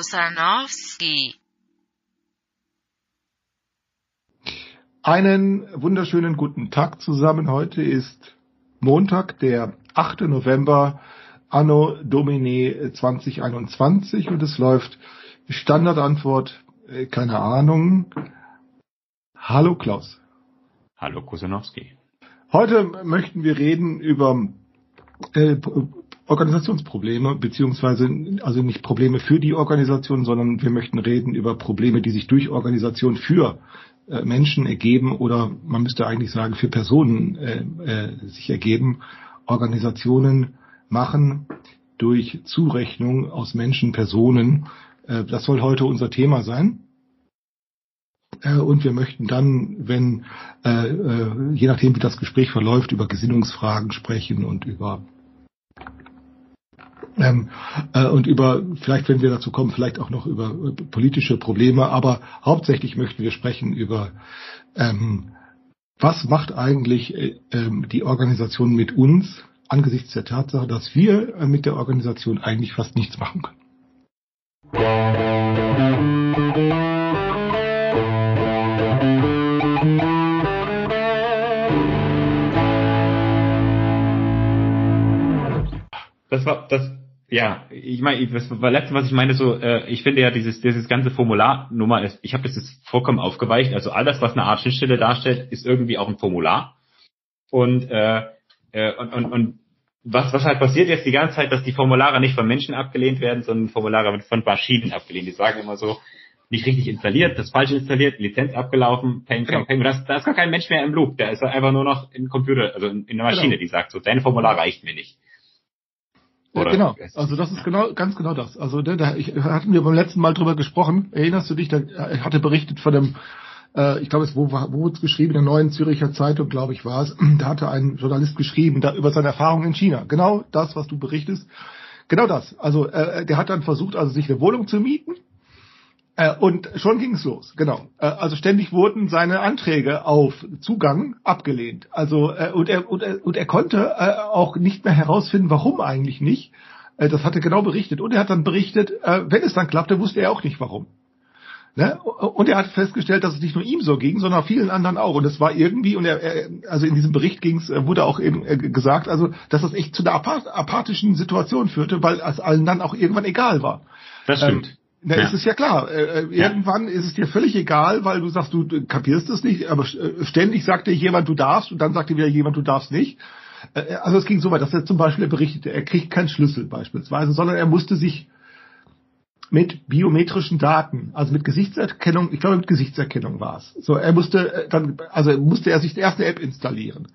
Klaus Kusanowski. Einen wunderschönen guten Tag zusammen. Heute ist Montag, der 8. November, Anno Domini 2021 und es läuft Standardantwort, äh, keine Ahnung. Hallo Klaus. Hallo Kusanowski. Heute möchten wir reden über äh, Organisationsprobleme, beziehungsweise also nicht Probleme für die Organisation, sondern wir möchten reden über Probleme, die sich durch Organisation für äh, Menschen ergeben oder man müsste eigentlich sagen für Personen äh, äh, sich ergeben. Organisationen machen durch Zurechnung aus Menschen, Personen. Äh, das soll heute unser Thema sein. Äh, und wir möchten dann, wenn, äh, je nachdem wie das Gespräch verläuft, über Gesinnungsfragen sprechen und über ähm, äh, und über, vielleicht wenn wir dazu kommen, vielleicht auch noch über äh, politische Probleme, aber hauptsächlich möchten wir sprechen über ähm, was macht eigentlich äh, ähm, die Organisation mit uns angesichts der Tatsache, dass wir äh, mit der Organisation eigentlich fast nichts machen können. Das war das ja, ich meine, das war letzte, was ich meine, so, äh, ich finde ja dieses dieses ganze Formularnummer ist, ich habe das jetzt vollkommen aufgeweicht. Also alles, was eine Art Schnittstelle darstellt, ist irgendwie auch ein Formular. Und äh, äh, und, und, und was, was halt passiert jetzt die ganze Zeit, dass die Formulare nicht von Menschen abgelehnt werden, sondern Formulare von Maschinen abgelehnt. Die sagen immer so, nicht richtig installiert, das falsch installiert, Lizenz abgelaufen, peng, peng, peng. Da ist gar kein Mensch mehr im Loop. Da ist einfach nur noch ein Computer, also in, in einer Maschine, genau. die sagt so, dein Formular reicht mir nicht. Oder? genau, also das ist genau, ganz genau das. Also da, da ich hatten wir beim letzten Mal drüber gesprochen. Erinnerst du dich? Da ich hatte berichtet von dem, äh, ich glaube es wo wo es geschrieben in der Neuen Züricher Zeitung, glaube ich, war es. Da hatte ein Journalist geschrieben da über seine Erfahrungen in China. Genau das, was du berichtest. Genau das. Also äh, der hat dann versucht, also sich eine Wohnung zu mieten äh, und schon ging es los, genau. Äh, also ständig wurden seine Anträge auf Zugang abgelehnt. Also äh, und er und er, und er konnte äh, auch nicht mehr herausfinden, warum eigentlich nicht. Äh, das hat er genau berichtet. Und er hat dann berichtet, wenn es dann klappte, wusste er auch nicht warum. Ne? Und er hat festgestellt, dass es nicht nur ihm so ging, sondern vielen anderen auch. Und es war irgendwie, und er, er also in diesem Bericht ging's, wurde auch eben gesagt, also dass das echt zu einer apathischen Situation führte, weil es allen dann auch irgendwann egal war. Das stimmt. Ähm, na, ja. ist es ja klar. Äh, äh irgendwann ja. ist es dir völlig egal, weil du sagst, du, kapierst es nicht, aber äh, ständig sagt dir jemand, du darfst, und dann sagt dir wieder jemand, du darfst nicht. Äh, also es ging so weit, dass er zum Beispiel berichtete, er kriegt keinen Schlüssel beispielsweise, sondern er musste sich mit biometrischen Daten, also mit Gesichtserkennung, ich glaube mit Gesichtserkennung war es. So, er musste dann, also musste er sich erst eine App installieren.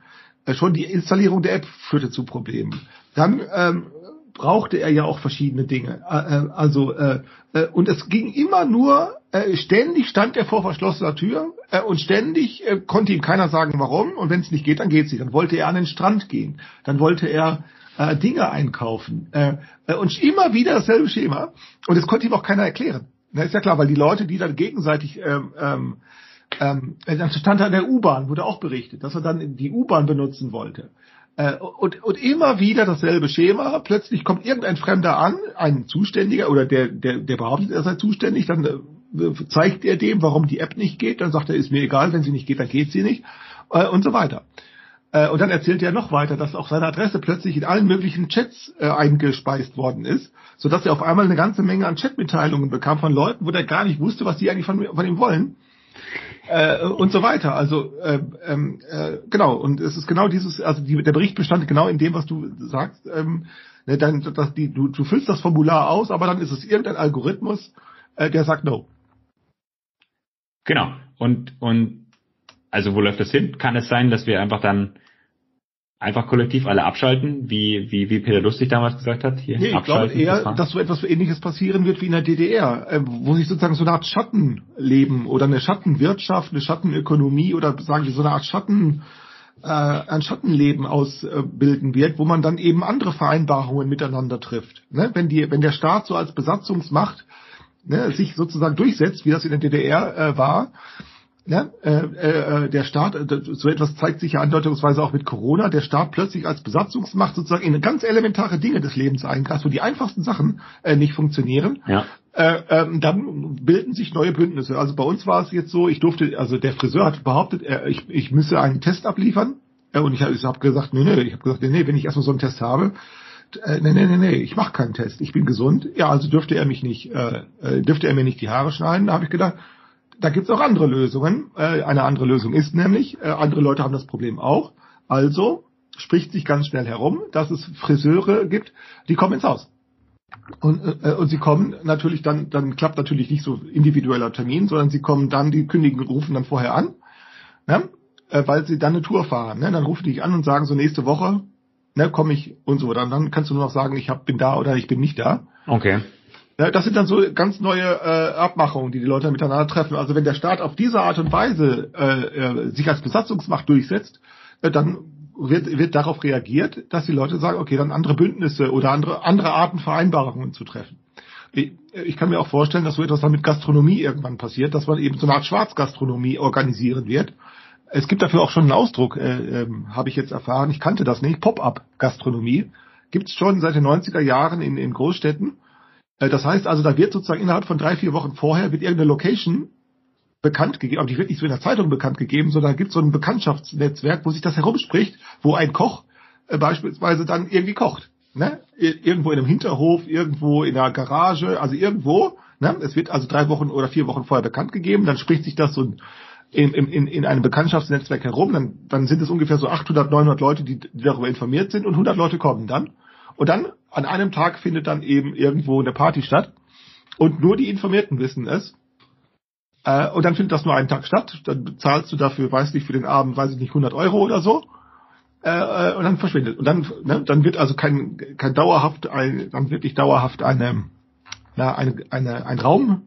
Schon die Installierung der App führte zu Problemen. Dann ähm, brauchte er ja auch verschiedene Dinge. Äh, äh, also äh, äh, und es ging immer nur äh, ständig stand er vor verschlossener Tür äh, und ständig äh, konnte ihm keiner sagen warum und wenn es nicht geht, dann geht's nicht. Dann wollte er an den Strand gehen, dann wollte er äh, Dinge einkaufen äh, äh, und immer wieder dasselbe Schema und es konnte ihm auch keiner erklären. Das ist ja klar, weil die Leute, die dann gegenseitig ähm, ähm, ähm, dann stand er an der U-Bahn, wurde auch berichtet, dass er dann die U-Bahn benutzen wollte. Äh, und, und immer wieder dasselbe Schema. Plötzlich kommt irgendein Fremder an, ein Zuständiger oder der, der, der behauptet, er sei zuständig, dann äh, zeigt er dem, warum die App nicht geht, dann sagt er, ist mir egal, wenn sie nicht geht, dann geht sie nicht äh, und so weiter. Und dann erzählt er noch weiter, dass auch seine Adresse plötzlich in allen möglichen Chats äh, eingespeist worden ist, sodass er auf einmal eine ganze Menge an Chatmitteilungen bekam von Leuten, wo der gar nicht wusste, was die eigentlich von, von ihm wollen äh, und so weiter. Also äh, ähm, äh, genau, und es ist genau dieses, also die, der Bericht bestand genau in dem, was du sagst. Ähm, ne, dann, dass die, du, du füllst das Formular aus, aber dann ist es irgendein Algorithmus, äh, der sagt No. Genau. Und und also wo läuft das hin? Kann es sein, dass wir einfach dann einfach kollektiv alle abschalten, wie, wie, wie Peter Lustig damals gesagt hat? Hier, nee, ich glaube eher, das dass so etwas Ähnliches passieren wird wie in der DDR, äh, wo sich sozusagen so eine Art Schattenleben oder eine Schattenwirtschaft, eine Schattenökonomie oder sagen wir so eine Art Schatten, äh, ein Schattenleben ausbilden wird, wo man dann eben andere Vereinbarungen miteinander trifft. Ne? Wenn, die, wenn der Staat so als Besatzungsmacht ne, sich sozusagen durchsetzt, wie das in der DDR äh, war, Ja, äh, äh, der Staat, äh, so etwas zeigt sich ja andeutungsweise auch mit Corona, der Staat plötzlich als Besatzungsmacht sozusagen in ganz elementare Dinge des Lebens eingreift, wo die einfachsten Sachen äh, nicht funktionieren. Ja. Äh, ähm, dann bilden sich neue Bündnisse. Also bei uns war es jetzt so, ich durfte, also der Friseur hat behauptet, er, ich, ich müsse einen Test abliefern. Äh, und ich habe hab gesagt, nee, nee, ich habe gesagt, nee, nee, wenn ich erstmal so einen Test habe, äh, nee, nee, nee, nee, ich mache keinen Test, ich bin gesund. Ja, also dürfte er mich nicht, äh, äh, dürfte er mir nicht die Haare schneiden. Da habe ich gedacht, da gibt's auch andere Lösungen. Äh, eine andere Lösung ist nämlich, äh, andere Leute haben das Problem auch. Also spricht sich ganz schnell herum, dass es Friseure gibt, die kommen ins Haus. Und, äh, und sie kommen natürlich dann, dann klappt natürlich nicht so individueller Termin, sondern sie kommen dann, die kündigen, rufen dann vorher an, ne? äh, weil sie dann eine Tour fahren. Ne? Dann rufen die dich an und sagen so nächste Woche, ne, komme ich und so. Dann, dann kannst du nur noch sagen, ich hab, bin da oder ich bin nicht da. Okay. Das sind dann so ganz neue äh, Abmachungen, die die Leute miteinander treffen. Also wenn der Staat auf diese Art und Weise äh, äh, sich als Besatzungsmacht durchsetzt, äh, dann wird, wird darauf reagiert, dass die Leute sagen, okay, dann andere Bündnisse oder andere, andere Arten Vereinbarungen zu treffen. Ich, ich kann mir auch vorstellen, dass so etwas dann mit Gastronomie irgendwann passiert, dass man eben so eine Art Schwarzgastronomie organisieren wird. Es gibt dafür auch schon einen Ausdruck, äh, äh, habe ich jetzt erfahren, ich kannte das nicht, Pop-up-Gastronomie. Gibt es schon seit den 90er Jahren in, in Großstädten. Äh, das heißt also, da wird sozusagen innerhalb von drei, vier Wochen vorher wird irgendeine Location bekannt gegeben, aber die wird nicht so in der Zeitung bekannt gegeben, sondern da gibt es so ein Bekanntschaftsnetzwerk, wo sich das herumspricht, wo ein Koch äh, beispielsweise dann irgendwie kocht. Ne? Irgendwo in einem Hinterhof, irgendwo in einer Garage, also irgendwo. Ne? Es wird also drei Wochen oder vier Wochen vorher bekannt gegeben, dann spricht sich das so in, in, in einem Bekanntschaftsnetzwerk herum, dann, dann sind es ungefähr so 800, 900 Leute, die, die darüber informiert sind und 100 Leute kommen dann. Und dann an einem Tag findet dann eben irgendwo eine Party statt und nur die Informierten wissen es. Äh, und dann findet das nur einen Tag statt. Dann bezahlst du dafür, weiß nicht, für den Abend, weiß ich nicht, 100 Euro oder so. Äh, äh, und dann verschwindet. Und dann, ne, dann wird also kein, kein dauerhaft, ein, dann wirklich dauerhaft eine, na, eine, eine, ein Raum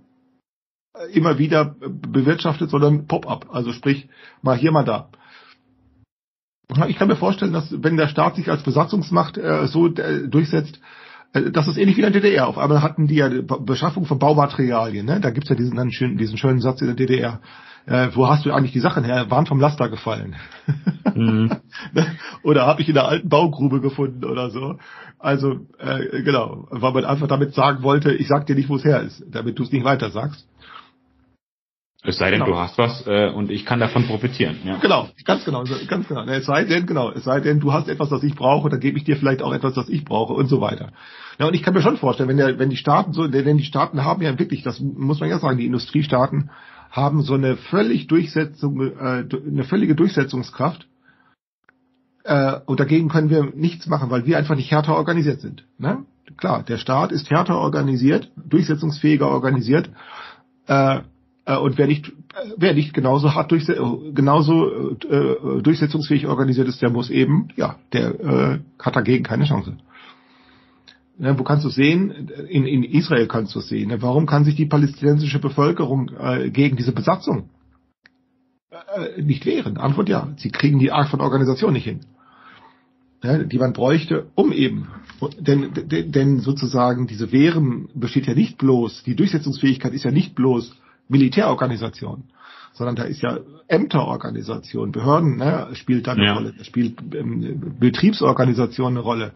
äh, immer wieder bewirtschaftet, sondern Pop-up. Also sprich, mal hier, mal da. Ich kann mir vorstellen, dass wenn der Staat sich als Besatzungsmacht äh, so äh, durchsetzt, äh, das ist ähnlich wie in der DDR. Auf einmal hatten die ja Beschaffung von Baumaterialien. Ne? Da gibt's ja diesen, dann schönen, diesen schönen Satz in der DDR. Äh, wo hast du eigentlich die Sachen her? Waren vom Laster gefallen. Mhm. oder habe ich in der alten Baugrube gefunden oder so. Also äh, genau, weil man einfach damit sagen wollte, ich sag dir nicht, wo es her ist, damit du es nicht weiter sagst. Es sei denn, genau. du hast was äh, und ich kann davon profitieren. Ja. Genau, ganz genau, ganz genau. Es sei denn, genau, es sei denn, du hast etwas, was ich brauche, dann gebe ich dir vielleicht auch etwas, was ich brauche und so weiter. Ja, und ich kann mir schon vorstellen, wenn, der, wenn die Staaten so, denn die Staaten haben ja wirklich, das muss man ja sagen, die Industriestaaten haben so eine völlig Durchsetzung, äh, eine völlige Durchsetzungskraft. Äh, und dagegen können wir nichts machen, weil wir einfach nicht härter organisiert sind. Ne? Klar, der Staat ist härter organisiert, durchsetzungsfähiger organisiert. Äh, äh, und wer nicht, wer nicht genauso hart durch, genauso äh, durchsetzungsfähig organisiert ist, der muss eben, ja, der äh, hat dagegen keine Chance. Ja, wo kannst du sehen? In, in Israel kannst du sehen. Warum kann sich die palästinensische Bevölkerung äh, gegen diese Besatzung äh, nicht wehren? Antwort ja. Sie kriegen die Art von Organisation nicht hin. Ja, die man bräuchte, um eben, denn, denn sozusagen diese Wehren besteht ja nicht bloß, die Durchsetzungsfähigkeit ist ja nicht bloß Militärorganisation, sondern da ist ja Ämterorganisation, Behörden ne, spielt da eine ja. Rolle, da spielt ähm, Betriebsorganisation eine Rolle.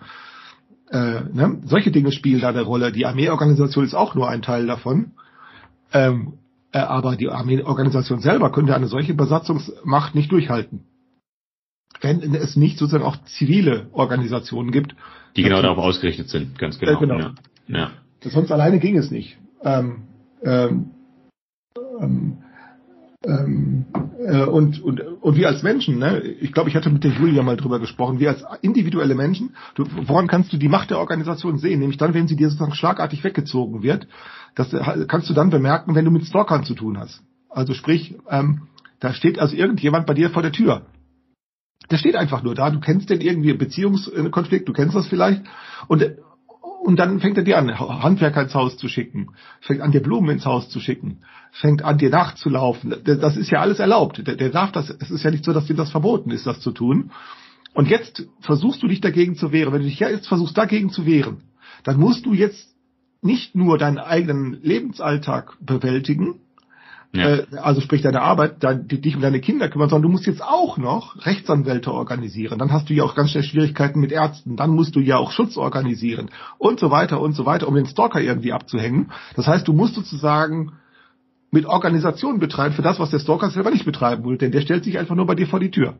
Äh, ne? Solche Dinge spielen da eine Rolle. Die Armeeorganisation ist auch nur ein Teil davon. Ähm, äh, aber die Armeeorganisation selber könnte eine solche Besatzungsmacht nicht durchhalten. Wenn es nicht sozusagen auch zivile Organisationen gibt. Die genau darauf ausgerichtet sind, ganz genau. Äh, genau. Ja. ja. Sonst alleine ging es nicht. Ähm, ähm, ähm, ähm, äh, und, und, und wir als Menschen, ne, ich glaube, ich hatte mit der Julia mal drüber gesprochen, wir als individuelle Menschen, du, woran kannst du die Macht der Organisation sehen? Nämlich dann, wenn sie dir sozusagen schlagartig weggezogen wird. Das kannst du dann bemerken, wenn du mit Stalkern zu tun hast. Also sprich, ähm, da steht also irgendjemand bei dir vor der Tür. Der steht einfach nur da, du kennst den irgendwie Beziehungskonflikt, du kennst das vielleicht. Und und dann fängt er dir an, Handwerker ins Haus zu schicken, fängt an, dir Blumen ins Haus zu schicken, fängt an, dir nachzulaufen. Das ist ja alles erlaubt. Der, der darf das, es ist ja nicht so, dass dir das verboten ist, das zu tun. Und jetzt versuchst du dich dagegen zu wehren. Wenn du dich jetzt versuchst, dagegen zu wehren, dann musst du jetzt nicht nur deinen eigenen Lebensalltag bewältigen, Ja. äh, also sprich deine Arbeit, dein, dich um deine Kinder kümmern, sondern du musst jetzt auch noch Rechtsanwälte organisieren. Dann hast du ja auch ganz schnell Schwierigkeiten mit Ärzten. Dann musst du ja auch Schutz organisieren und so weiter und so weiter, um den Stalker irgendwie abzuhängen. Das heißt, du musst sozusagen mit Organisation betreiben für das, was der Stalker selber nicht betreiben will, denn der stellt sich einfach nur bei dir vor die Tür.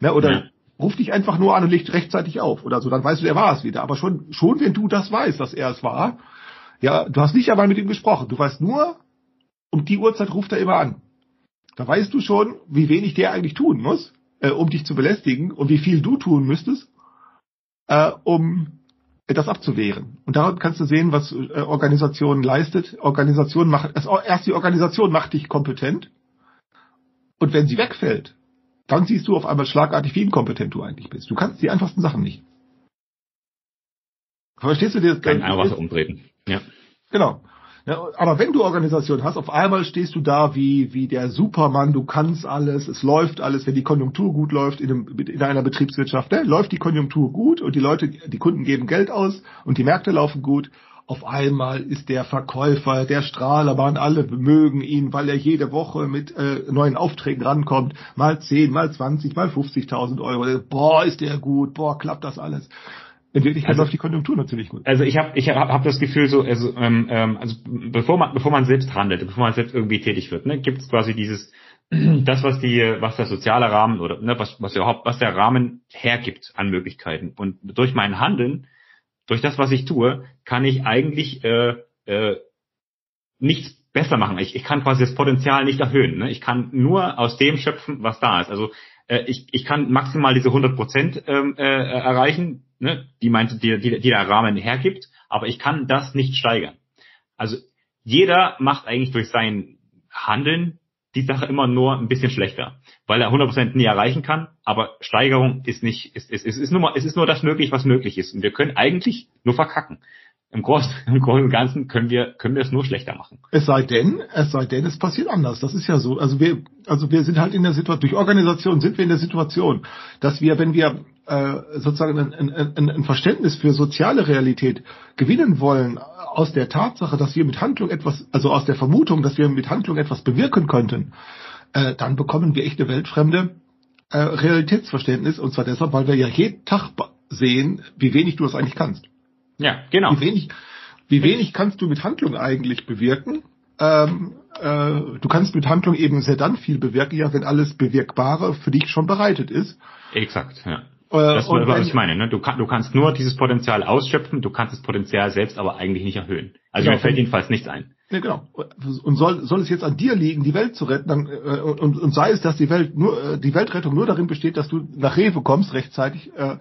Ne, oder Ja. ruft dich einfach nur an und legt rechtzeitig auf oder so, dann weißt du, der war es wieder. Aber schon, schon wenn du das weißt, dass er es war, ja, du hast nicht einmal mit ihm gesprochen. Du weißt nur, um die Uhrzeit ruft er immer an. Da weißt du schon, wie wenig der eigentlich tun muss, äh, um dich zu belästigen und wie viel du tun müsstest, äh, um das abzuwehren. Und daran kannst du sehen, was äh, Organisation leistet. Organisation macht, erst die Organisation macht dich kompetent. Und wenn sie wegfällt, dann siehst du auf einmal schlagartig, wie inkompetent du eigentlich bist. Du kannst die einfachsten Sachen nicht. Verstehst du dir? Kein Wasser umtreten. Ja. Genau. Aber wenn du Organisation hast, auf einmal stehst du da wie, wie der Supermann, du kannst alles, es läuft alles, wenn die Konjunktur gut läuft in, einem, in einer Betriebswirtschaft, ne, läuft die Konjunktur gut und die Leute, die Kunden geben Geld aus und die Märkte laufen gut. Auf einmal ist der Verkäufer, der Strahlerbahn, alle mögen ihn, weil er jede Woche mit äh, neuen Aufträgen rankommt. Mal 10, mal 20, mal 50.000 Euro. Boah, ist der gut, boah, klappt das alles. In Wirklichkeit Also- läuft die Konjunktur natürlich gut. Also ich habe ich hab, hab das Gefühl so, also, ähm, ähm, also bevor man bevor man selbst handelt, bevor man selbst irgendwie tätig wird, ne, gibt es quasi dieses das was die was der soziale Rahmen oder ne, was was überhaupt was der Rahmen hergibt an Möglichkeiten und durch mein Handeln, durch das was ich tue, kann ich eigentlich äh, äh, nichts besser machen. Ich, ich kann quasi das Potenzial nicht erhöhen. Ne? Ich kann nur aus dem schöpfen, was da ist. Also äh, ich, ich kann maximal diese 100 Prozent ähm, äh, erreichen, ne? die meinte, die, die, die der Rahmen hergibt, aber ich kann das nicht steigern. Also jeder macht eigentlich durch sein Handeln die Sache immer nur ein bisschen schlechter, weil er 100 Prozent nie erreichen kann. Aber Steigerung ist nicht, ist, ist, ist, ist nur, es ist nur das möglich, was möglich ist. Und wir können eigentlich nur verkacken. Im Großen, im Großen und Ganzen können wir, können wir es nur schlechter machen. Es sei denn, es sei denn, es passiert anders. Das ist ja so. Also wir, also wir sind halt in der Situation, durch Organisation sind wir in der Situation, dass wir, wenn wir sozusagen ein, ein, ein, Verständnis für soziale Realität gewinnen wollen, aus der Tatsache, dass wir mit Handlung etwas, also aus der Vermutung, dass wir mit Handlung etwas bewirken könnten, äh, dann bekommen wir echt eine weltfremde äh, Realitätsverständnis. Und zwar deshalb, weil wir ja jeden Tag sehen, wie wenig du das eigentlich kannst. Ja, genau. Wie wenig, wie wenig kannst du mit Handlung eigentlich bewirken? Ähm, äh, du kannst mit Handlung eben sehr dann viel bewirken, ja, wenn alles Bewirkbare für dich schon bereitet ist. Exakt, ja. Äh, Das ist, was ich meine. Ne? Du, kann, du kannst nur dieses Potenzial ausschöpfen, du kannst das Potenzial selbst aber eigentlich nicht erhöhen. Also Genau. mir fällt jedenfalls nichts ein. Ja, genau. Und soll, soll es jetzt an dir liegen, die Welt zu retten, dann, äh, und, und sei es, dass die Welt nur, äh, die Weltrettung nur darin besteht, dass du nach Rewe kommst rechtzeitig, äh,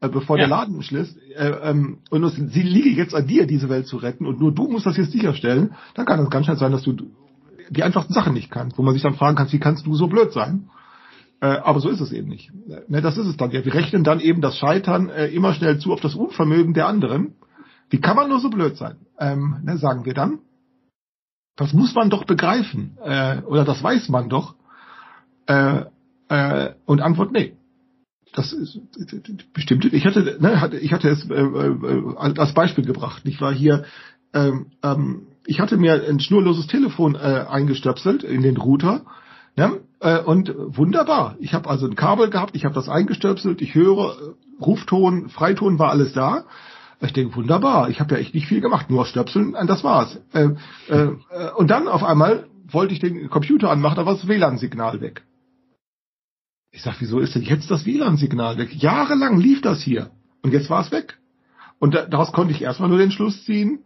äh, bevor Ja. der Laden schließt, äh, ähm, und es, sie liege jetzt an dir, diese Welt zu retten, und nur du musst das jetzt sicherstellen, dann kann es ganz schnell sein, dass du die einfachsten Sachen nicht kannst, wo man sich dann fragen kann, wie kannst du so blöd sein? Äh, aber so ist es eben nicht. Ne, das ist es dann. Wir rechnen dann eben das Scheitern äh, immer schnell zu auf das Unvermögen der anderen. Wie kann man nur so blöd sein? Ähm, ne, sagen wir dann. Das muss man doch begreifen. Äh, oder das weiß man doch. Äh, äh, und Antwort, nee. Das ist bestimmt. Ich hatte, ne, hatte, ich hatte es äh, als Beispiel gebracht. Ich war hier, ähm, ähm, ich hatte mir ein schnurloses Telefon eingestöpselt in den Router. Ne? Äh, und wunderbar. Ich habe also ein Kabel gehabt, ich habe das eingestöpselt, ich höre, äh, Rufton, Freiton war alles da. Ich denke, wunderbar, ich habe ja echt nicht viel gemacht, nur stöpseln, das war's. Äh, äh, äh, und dann auf einmal wollte ich den Computer anmachen, da war das WLAN-Signal weg. Ich sag, wieso ist denn jetzt das WLAN-Signal weg? Jahrelang lief das hier und jetzt war es weg. Und da, daraus konnte ich erstmal nur den Schluss ziehen,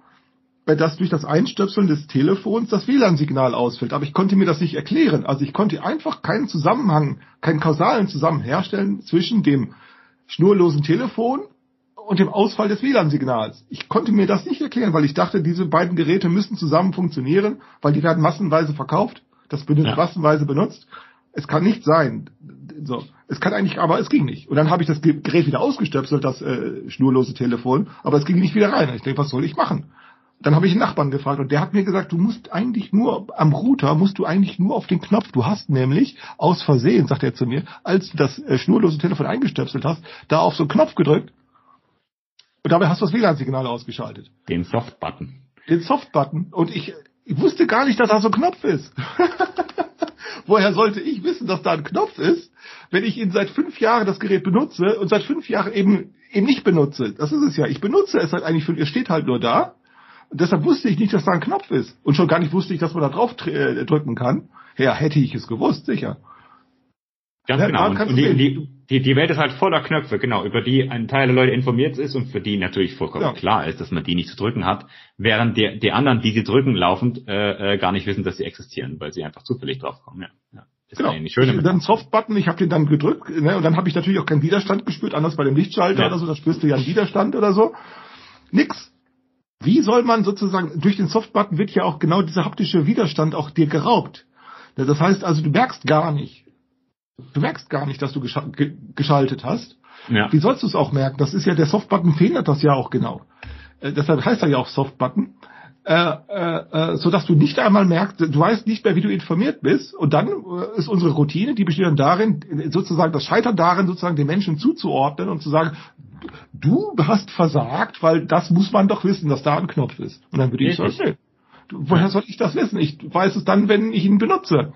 dass durch das Einstöpseln des Telefons das WLAN-Signal ausfällt. Aber ich konnte mir das nicht erklären. Also ich konnte einfach keinen Zusammenhang, keinen kausalen Zusammenhang herstellen zwischen dem schnurlosen Telefon und dem Ausfall des WLAN-Signals. Ich konnte mir das nicht erklären, weil ich dachte, diese beiden Geräte müssen zusammen funktionieren, weil die werden massenweise verkauft, das wird Ja. massenweise benutzt. Es kann nicht sein. So, es kann eigentlich, aber es ging nicht. Und dann habe ich das Ge- Gerät wieder ausgestöpselt, das äh, schnurlose Telefon, aber es ging nicht wieder rein. Und ich denke, was soll ich machen? Dann habe ich einen Nachbarn gefragt und der hat mir gesagt, du musst eigentlich nur am Router musst du eigentlich nur auf den Knopf. Du hast nämlich aus Versehen, sagt er zu mir, als du das äh, schnurlose Telefon eingestöpselt hast, da auf so einen Knopf gedrückt und dabei hast du das WLAN-Signal ausgeschaltet. Den Soft-Button. Den Soft-Button und ich ich wusste gar nicht, dass da so ein Knopf ist. Woher sollte ich wissen, dass da ein Knopf ist, wenn ich ihn seit fünf Jahren das Gerät benutze und seit fünf Jahren eben eben nicht benutze? Das ist es ja. Ich benutze es halt eigentlich, für, es steht halt nur da. Und deshalb wusste ich nicht, dass da ein Knopf ist. Und schon gar nicht wusste ich, dass man da drauf äh, drücken kann. Ja, hätte ich es gewusst, sicher. Ganz Ja, genau. Und, und die, die, die, die Welt ist halt voller Knöpfe, genau, über die ein Teil der Leute informiert ist und für die natürlich vollkommen Ja. klar ist, dass man die nicht zu drücken hat, während die, die anderen, die sie drücken, laufend äh, äh, gar nicht wissen, dass sie existieren, weil sie einfach zufällig draufkommen. Ja. Ja. Ist Genau. eigentlich schön. Ich, dann Softbutton, ich habe den dann gedrückt, ne, und dann habe ich natürlich auch keinen Widerstand gespürt, anders bei dem Lichtschalter Ja. oder so, da spürst du ja einen Widerstand oder so. Nix. Wie soll man sozusagen, durch den Softbutton wird ja auch genau dieser haptische Widerstand auch dir geraubt. Das heißt also, du merkst gar nicht, du merkst gar nicht, dass du gescha ge geschaltet hast. Ja. Wie sollst du es auch merken? Das ist ja, der Softbutton verhindert das ja auch genau. Äh, deshalb heißt er ja auch Softbutton. Äh, äh, äh, so dass du nicht einmal merkst, du weißt nicht mehr, wie du informiert bist. Und dann äh, ist unsere Routine, die besteht dann darin, sozusagen das Scheitern darin, sozusagen den Menschen zuzuordnen und zu sagen, du hast versagt, weil das muss man doch wissen, dass da ein Knopf ist. Und dann würde ich sagen, nee, woher soll ich das wissen? Ich weiß es dann, wenn ich ihn benutze.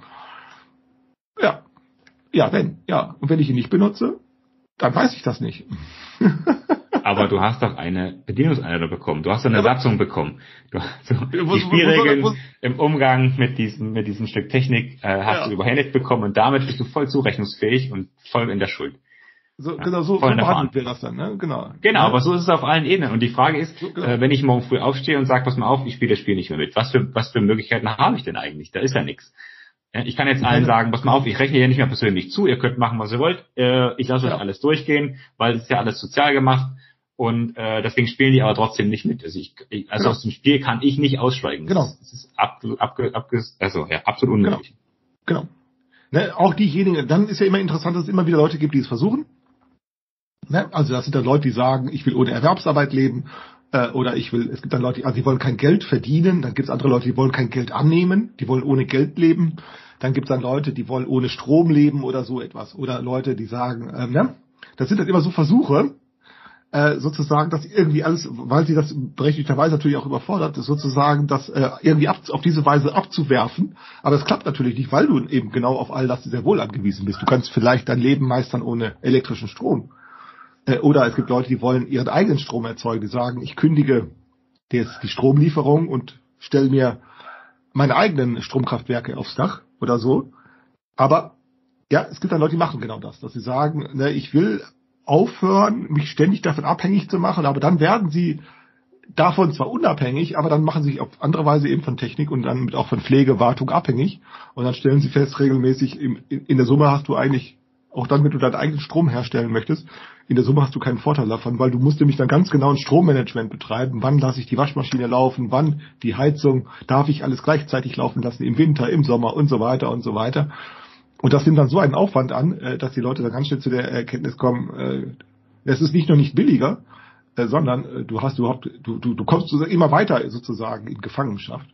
Ja. Ja, wenn. Ja. Und wenn ich ihn nicht benutze, dann weiß ich das nicht. Aber du hast doch eine Bedienungsanleitung bekommen. Du hast eine Aber- Satzung bekommen. Du, so, wo- die Spielregeln im Umgang mit diesem, mit diesem Stück Technik äh, hast Ja. du überhändigt bekommen und damit bist du voll zurechnungsfähig und voll in der Schuld. So, Ja, genau, so, so behandelt wir das dann, ne? Genau. Genau, ja. aber so ist es auf allen Ebenen. Und die Frage ist, So, genau. äh, wenn ich morgen früh aufstehe und sage, pass mal auf, ich spiele das Spiel nicht mehr mit, was für, was für Möglichkeiten habe ich denn eigentlich? Da ist ja nichts. Ja, Ich kann jetzt allen sagen, pass mal auf, ich rechne hier nicht mehr persönlich zu, ihr könnt machen, was ihr wollt, äh, ich lasse euch Ja. alles durchgehen, weil es ist ja alles sozial gemacht und äh, deswegen spielen die aber trotzdem nicht mit. Also, ich, also Genau. aus dem Spiel kann ich nicht aussteigen. Genau. Das ist, das ist absolut, abge, abge, also, ja, absolut unmöglich. Genau. Ne, auch diejenigen, dann ist ja immer interessant, dass es immer wieder Leute gibt, die es versuchen. Ne? Also das sind dann Leute, die sagen, ich will ohne Erwerbsarbeit leben, äh, oder ich will, es gibt dann Leute, die- also die wollen kein Geld verdienen, dann gibt es andere Leute, die wollen kein Geld annehmen, die wollen ohne Geld leben, dann gibt es dann Leute, die wollen ohne Strom leben oder so etwas. Oder Leute, die sagen, ähm, ne? das sind dann immer so Versuche, äh, sozusagen, dass irgendwie alles, weil sie das berechtigterweise natürlich auch überfordert ist, sozusagen das äh, irgendwie ab, auf diese Weise abzuwerfen. Aber es klappt natürlich nicht, weil du eben genau auf all das sehr wohl angewiesen bist. Du kannst vielleicht dein Leben meistern ohne elektrischen Strom. Äh, oder es gibt Leute, die wollen ihren eigenen Strom erzeugen, die sagen, ich kündige jetzt die Stromlieferung und stelle mir meine eigenen Stromkraftwerke aufs Dach oder so. Aber ja, es gibt dann Leute, die machen genau das, dass sie sagen, ne, ich will aufhören, mich ständig davon abhängig zu machen, aber dann werden sie davon zwar unabhängig, aber dann machen sie sich auf andere Weise eben von Technik und dann auch von Pflege, Wartung abhängig und dann stellen sie fest, regelmäßig in der Summe hast du eigentlich, auch dann, wenn du deinen eigenen Strom herstellen möchtest, in der Summe hast du keinen Vorteil davon, weil du musst nämlich dann ganz genau ein Strommanagement betreiben. Wann lasse ich die Waschmaschine laufen? Wann die Heizung? Darf ich alles gleichzeitig laufen lassen? Im Winter, im Sommer und so weiter und so weiter. Und das nimmt dann so einen Aufwand an, äh, dass die Leute dann ganz schnell zu der Erkenntnis kommen, äh, es ist nicht nur nicht billiger, äh, sondern äh, du hast überhaupt, du, du, du kommst immer weiter sozusagen in Gefangenschaft.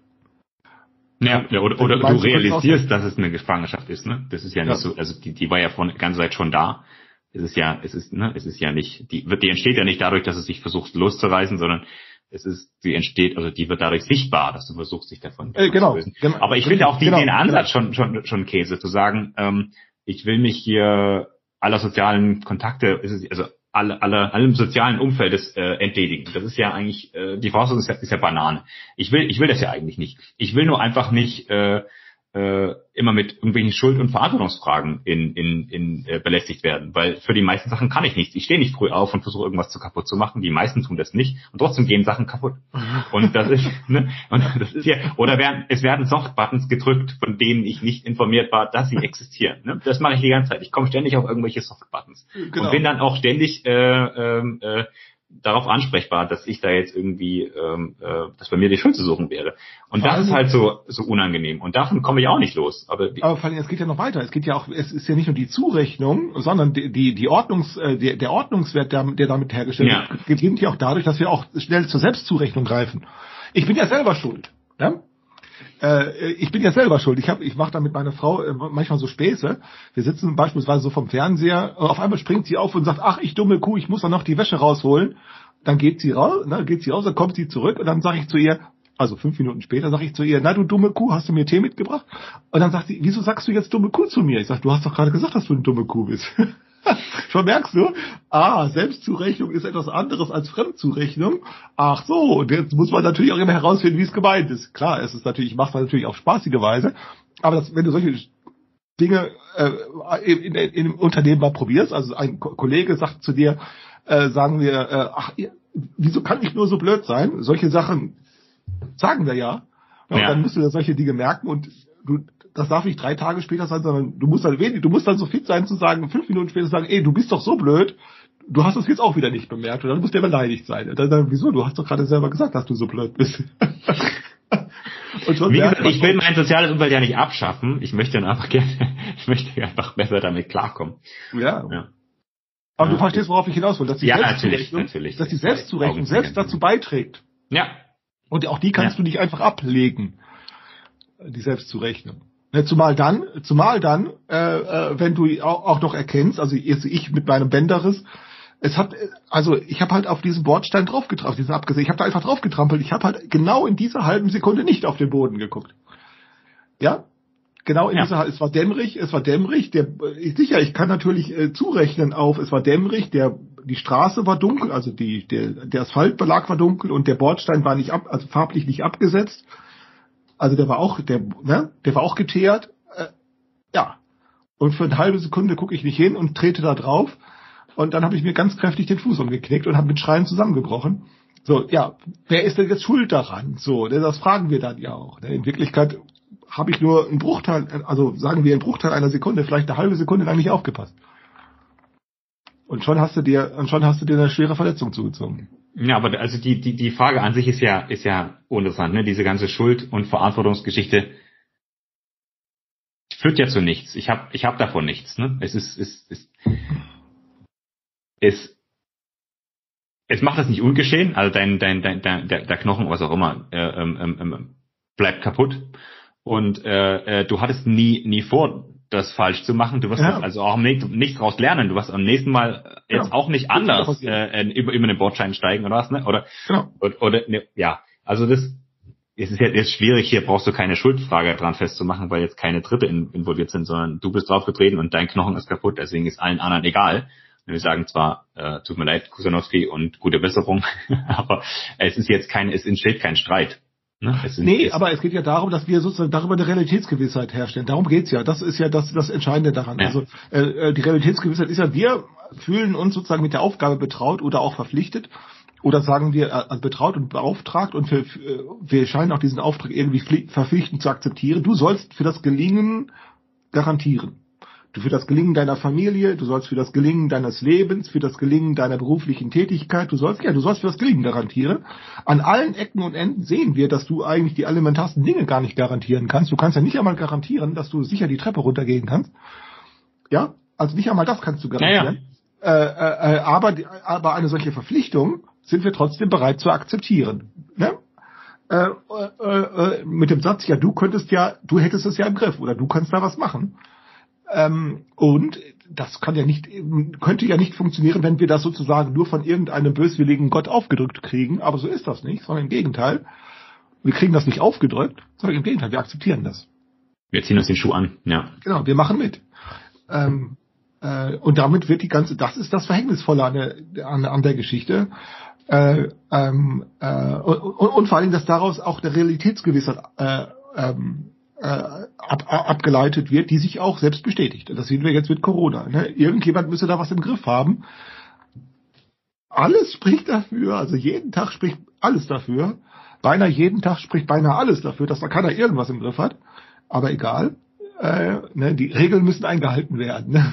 Ja, ja oder, oder Du realisierst, dass es eine Gefangenschaft ist, ne? Das ist ja nicht Ja. so, also die, die war ja von ganze Zeit schon da. Es ist ja, es ist, ne, es ist ja nicht, die wird, die entsteht ja nicht dadurch, dass es sich versucht loszureißen, sondern es ist, die entsteht, also die wird dadurch sichtbar, dass du versuchst, dich davon Äh, genau, zu lösen. genau. Aber ich finde auch die, Genau, den Ansatz schon, schon, schon Käse, zu sagen, ähm, ich will mich hier aller sozialen Kontakte, also alle, alle, allem sozialen Umfeldes äh, entledigen. Das ist ja eigentlich, äh, die Voraussetzung ist ja, ist ja Banane. Ich will, ich will das ja eigentlich nicht. Ich will nur einfach nicht äh, äh, immer mit irgendwelchen Schuld- und Verantwortungsfragen in, in, in äh, belästigt werden, weil für die meisten Sachen kann ich nichts. Ich stehe nicht früh auf und versuche irgendwas zu kaputt zu machen. Die meisten tun das nicht und trotzdem gehen Sachen kaputt. Und das ist, ne, und das ist ja, oder werden, es werden Softbuttons gedrückt, von denen ich nicht informiert war, dass sie existieren. Ne? Das mache ich die ganze Zeit. Ich komme ständig auf irgendwelche Softbuttons Genau. und bin dann auch ständig äh, ähm, äh, darauf ansprechbar, dass ich da jetzt irgendwie, ähm, äh, dass bei mir die Schuld zu suchen wäre. Und Vor das ist halt so so unangenehm. Und davon komme ich auch nicht los. Aber Aber vor allem, es geht ja noch weiter. Es geht ja auch, es ist ja nicht nur die Zurechnung, sondern die, die, die Ordnungs, äh, der, der Ordnungswert, der, der damit hergestellt Ja. wird, gewinnt ja auch dadurch, dass wir auch schnell zur Selbstzurechnung greifen. Ich bin ja selber schuld. Ja? Äh, ich bin ja selber schuld. Ich hab, ich mache da mit meiner Frau äh, manchmal so Späße. Wir sitzen beispielsweise so vom Fernseher, und auf einmal springt sie auf und sagt, ach, ich dumme Kuh, ich muss doch noch die Wäsche rausholen. Dann geht sie raus, ne, geht sie raus, dann kommt sie zurück und dann sage ich zu ihr, Also fünf Minuten später sage ich zu ihr, na du dumme Kuh, hast du mir Tee mitgebracht? Und dann sagt sie, wieso sagst du jetzt dumme Kuh zu mir? Ich sage, du hast doch gerade gesagt, dass du eine dumme Kuh bist. Schon merkst du, ah, Selbstzurechnung ist etwas anderes als Fremdzurechnung. Ach so, und jetzt muss man natürlich auch immer herausfinden, wie es gemeint ist. Klar, es ist natürlich, ich mache das natürlich auf spaßige Weise, aber das, wenn du solche Dinge äh, in, in, in einem Unternehmen mal probierst, also ein Ko Kollege sagt zu dir, äh, sagen wir, äh, ach, wieso kann ich nur so blöd sein? Solche Sachen sagen wir ja. ja. Und dann musst du dir solche Dinge merken und du, das darf nicht drei Tage später sein, sondern du musst dann wenig, du musst dann so fit sein zu sagen, fünf Minuten später sagen, ey, du bist doch so blöd, du hast es jetzt auch wieder nicht bemerkt und dann musst du ja beleidigt sein. Und dann, dann wieso? Du hast doch gerade selber gesagt, dass du so blöd bist. Wie gesagt, ich will mein soziales Umfeld ja nicht abschaffen. Ich möchte dann einfach gerne, ich möchte einfach besser damit klarkommen. Ja. ja. Aber ja. du verstehst, worauf ich hinaus will, dass die ja, Selbstzurechnung, natürlich, dass die Selbstzurechnung selbst dazu beiträgt. Ja. Und auch die kannst ja. du nicht einfach ablegen, die Selbstzurechnung. Ne, zumal dann, zumal dann, äh, äh, wenn du auch, auch noch erkennst, also jetzt ich mit meinem Bänderriss, es hat, also ich habe halt auf diesen Bordstein draufgetrampelt, diesen abgesehen, ich habe da einfach draufgetrampelt, ich habe halt genau in dieser halben Sekunde nicht auf den Boden geguckt. Ja, genau in ja. dieser, es war dämmerig, es war dämmerig, der, ich, sicher, ich kann natürlich äh, zurechnen auf, es war dämmerig, der, die Straße war dunkel, also die, der, der Asphaltbelag war dunkel und der Bordstein war nicht ab, also farblich nicht abgesetzt. Also der war auch, der, ne, der war auch geteert. Äh, ja. Und für eine halbe Sekunde gucke ich nicht hin und trete da drauf. Und dann habe ich mir ganz kräftig den Fuß umgeknickt und habe mit Schreien zusammengebrochen. So, ja, wer ist denn jetzt schuld daran? So, das fragen wir dann ja auch. In Wirklichkeit habe ich nur einen Bruchteil, also sagen wir einen Bruchteil einer Sekunde, vielleicht eine halbe Sekunde lang nicht aufgepasst. Und schon hast du dir, und schon hast du dir eine schwere Verletzung zugezogen. Ja, aber also die, die, die Frage an sich ist ja, ist ja uninteressant, ne? Diese ganze Schuld- und Verantwortungsgeschichte führt ja zu nichts. Ich habe ich hab davon nichts, ne? Es ist, es, es, es, es macht das nicht ungeschehen, also dein, dein, dein, dein der, der Knochen, was auch immer, äh, ähm, ähm, ähm bleibt kaputt. Und äh, äh, du hattest nie, nie vor, das falsch zu machen. Du wirst ja. also auch nicht, nicht daraus lernen. Du wirst am nächsten Mal jetzt ja. auch nicht anders äh, über, über den Bordschein steigen oder was, ne? Oder, genau. oder, oder ne, ja, also das es ist jetzt schwierig, hier brauchst du keine Schuldfrage dran festzumachen, weil jetzt keine Dritte in, involviert sind, sondern du bist draufgetreten und dein Knochen ist kaputt, deswegen ist allen anderen egal. Und wir sagen zwar, äh, tut mir leid, Kusanowski und gute Besserung, aber es ist jetzt kein, es entsteht kein Streit. Ne? nee, aber es geht ja darum, dass wir sozusagen darüber eine Realitätsgewissheit herstellen. Darum geht's ja. Das ist ja das, das Entscheidende daran. Ja. Also äh, äh die Realitätsgewissheit ist ja, wir fühlen uns sozusagen mit der Aufgabe betraut oder auch verpflichtet. Oder sagen wir äh, betraut und beauftragt und wir, wir scheinen auch diesen Auftrag irgendwie verpflichtend zu akzeptieren. Du sollst für das Gelingen garantieren. Du für das Gelingen deiner Familie, du sollst für das Gelingen deines Lebens, für das Gelingen deiner beruflichen Tätigkeit, du sollst, ja, du sollst für das Gelingen garantieren. An allen Ecken und Enden sehen wir, dass du eigentlich die elementarsten Dinge gar nicht garantieren kannst. Du kannst ja nicht einmal garantieren, dass du sicher die Treppe runtergehen kannst. Ja, also nicht einmal das kannst du garantieren. Ja, ja. Äh, äh, aber, aber eine solche Verpflichtung sind wir trotzdem bereit zu akzeptieren. Ne? Äh, äh, äh, mit dem Satz, ja, du könntest ja, du hättest es ja im Griff oder du kannst da was machen. Ähm, und das kann ja nicht, könnte ja nicht funktionieren, wenn wir das sozusagen nur von irgendeinem böswilligen Gott aufgedrückt kriegen. Aber so ist das nicht, sondern im Gegenteil. Wir kriegen das nicht aufgedrückt, sondern im Gegenteil, wir akzeptieren das. Wir ziehen uns den Schuh an, ja. Genau, wir machen mit. Ähm, äh, und damit wird die ganze, das ist das Verhängnisvolle an der, an, an der Geschichte. Äh, ähm, äh, und, und, vor allem, dass daraus auch der Realitätsgewissheit äh, ähm, äh, ab, abgeleitet wird, die sich auch selbst bestätigt. Das sehen wir jetzt mit Corona. Ne? Irgendjemand müsse da was im Griff haben. Alles spricht dafür, also jeden Tag spricht alles dafür. Beinahe jeden Tag spricht beinahe alles dafür, dass da keiner irgendwas im Griff hat. Aber egal, äh, ne, die Regeln müssen eingehalten werden. Ne?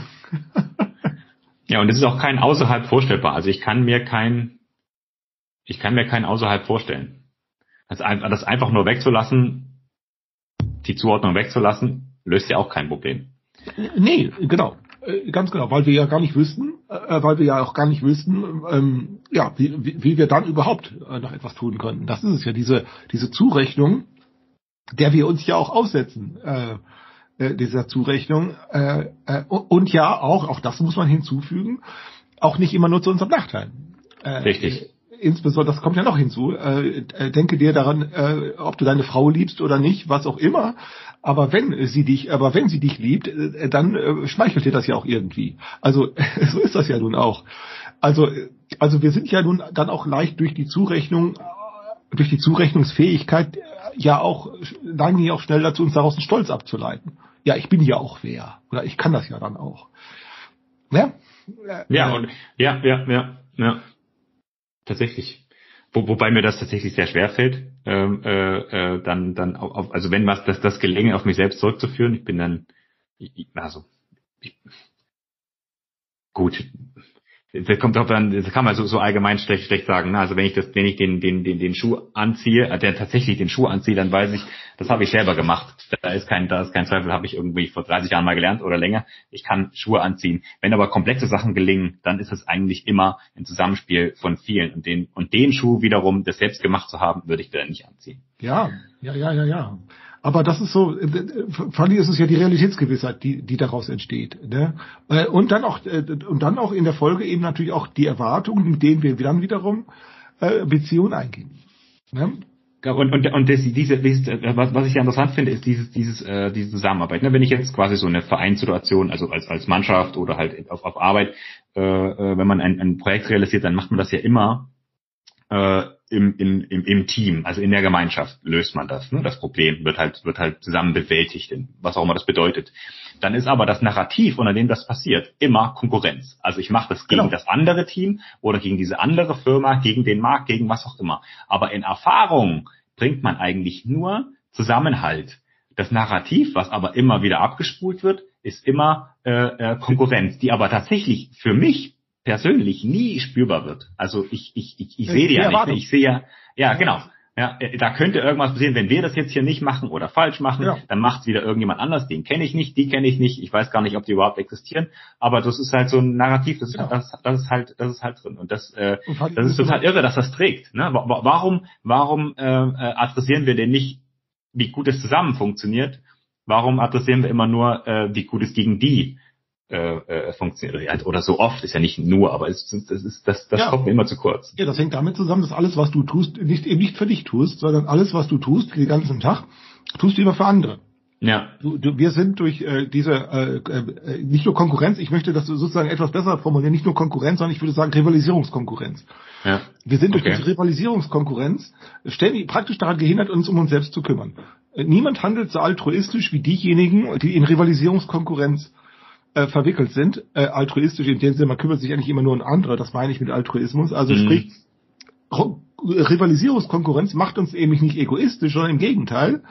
ja, und es ist auch kein außerhalb vorstellbar. Also ich kann mir kein, ich kann mir kein außerhalb vorstellen. Das, das einfach nur wegzulassen, die Zuordnung wegzulassen, löst ja auch kein Problem. Nee, genau. Äh, ganz genau, weil wir ja gar nicht wüssten, äh, weil wir ja auch gar nicht wüssten, ähm, ja, wie, wie, wie wir dann überhaupt äh, noch etwas tun könnten. Das ist es ja, diese, diese Zurechnung, der wir uns ja auch aussetzen, äh, äh, dieser Zurechnung. Äh, äh, und ja, auch, auch das muss man hinzufügen, auch nicht immer nur zu unserem Nachteil. Äh, Richtig insbesondere, das kommt ja noch hinzu, äh, äh, denke dir daran, äh, ob du deine Frau liebst oder nicht, was auch immer. Aber wenn sie dich, aber wenn sie dich liebt, äh, dann äh, schmeichelt dir das ja auch irgendwie. Also so ist das ja nun auch. Also äh, also wir sind ja nun dann auch leicht durch die Zurechnung, durch die Zurechnungsfähigkeit äh, ja auch neigen ja auch schnell dazu, uns daraus einen Stolz abzuleiten. Ja, ich bin ja auch wer oder ich kann das ja dann auch. Ne? Ja und ja ja ja ja tatsächlich. Wo, wobei mir das tatsächlich sehr schwer fällt, ähm, äh, äh, dann, dann auf, also wenn was das, das Gelingen auf mich selbst zurückzuführen, ich bin dann, ich, also ich, gut, das kommt auch dann, das kann man so, so allgemein schlecht, schlecht sagen. Ne? Also wenn ich das, wenn ich den, den, den, den Schuh anziehe, äh, der tatsächlich den Schuh anziehe, dann weiß ich, das habe ich selber gemacht. Da ist kein, da ist kein Zweifel, habe ich irgendwie vor 30 Jahren mal gelernt oder länger. Ich kann Schuhe anziehen. Wenn aber komplexe Sachen gelingen, dann ist es eigentlich immer ein Zusammenspiel von vielen. Und den, und den Schuh wiederum, das selbst gemacht zu haben, würde ich dann nicht anziehen. Ja, ja, ja, ja, ja. Aber das ist so, äh, vor allem ist es ja die Realitätsgewissheit, die, die daraus entsteht. Ne? Äh, und dann auch, äh, und dann auch in der Folge eben natürlich auch die Erwartungen, mit denen wir dann wiederum Beziehungen eingehen. Ne? Und, und, und das, diese, was, was ich ja interessant finde, ist dieses, dieses, äh, diese Zusammenarbeit. Ne? Wenn ich jetzt quasi so eine Vereinssituation, also als, als Mannschaft oder halt auf, auf Arbeit, äh, wenn man ein, ein Projekt realisiert, dann macht man das ja immer äh, im, im, im, im Team, also in der Gemeinschaft löst man das. Ne? Das Problem wird halt, wird halt zusammen bewältigt, was auch immer das bedeutet. Dann ist aber das Narrativ, unter dem das passiert, immer Konkurrenz. Also ich mache das gegen genau. das andere Team oder gegen diese andere Firma, gegen den Markt, gegen was auch immer. Aber in Erfahrung bringt man eigentlich nur Zusammenhalt. Das Narrativ, was aber immer wieder abgespult wird, ist immer äh, äh, Konkurrenz, die aber tatsächlich für mich persönlich nie spürbar wird. Also ich, ich, ich, ich sehe die ja nicht. Ich sehe ja, ja, genau. Ja, äh, da könnte irgendwas passieren, wenn wir das jetzt hier nicht machen oder falsch machen, ja. dann macht es wieder irgendjemand anders, den kenne ich nicht, die kenne ich nicht, ich weiß gar nicht, ob die überhaupt existieren, aber das ist halt so ein Narrativ, das, genau. das, das ist halt, das ist halt drin und das, äh, das ist total irre, dass das trägt. Ne? Warum, warum äh, äh, adressieren wir denn nicht, wie gut es zusammen funktioniert? Warum adressieren wir immer nur, äh, wie gut es gegen die äh, äh, funktioniert oder so oft ist ja nicht nur, aber es, das ist das, das ja. kommt mir immer zu kurz. Ja, das hängt damit zusammen, dass alles, was du tust, nicht eben nicht für dich tust, sondern alles, was du tust, den ganzen Tag, tust du immer für andere. Ja. Du, du, wir sind durch äh, diese äh, äh, nicht nur Konkurrenz, ich möchte das sozusagen etwas besser formulieren, nicht nur Konkurrenz, sondern ich würde sagen Rivalisierungskonkurrenz. Ja. Wir sind durch okay. diese Rivalisierungskonkurrenz ständig praktisch daran gehindert, uns um uns selbst zu kümmern. Äh, niemand handelt so altruistisch wie diejenigen, die in Rivalisierungskonkurrenz äh, verwickelt sind. Äh, altruistisch in dem Sinne, man kümmert sich eigentlich immer nur um andere, das meine ich mit Altruismus. Also mhm. sprich, Rivalisierungskonkurrenz macht uns eben nicht egoistisch, sondern im Gegenteil.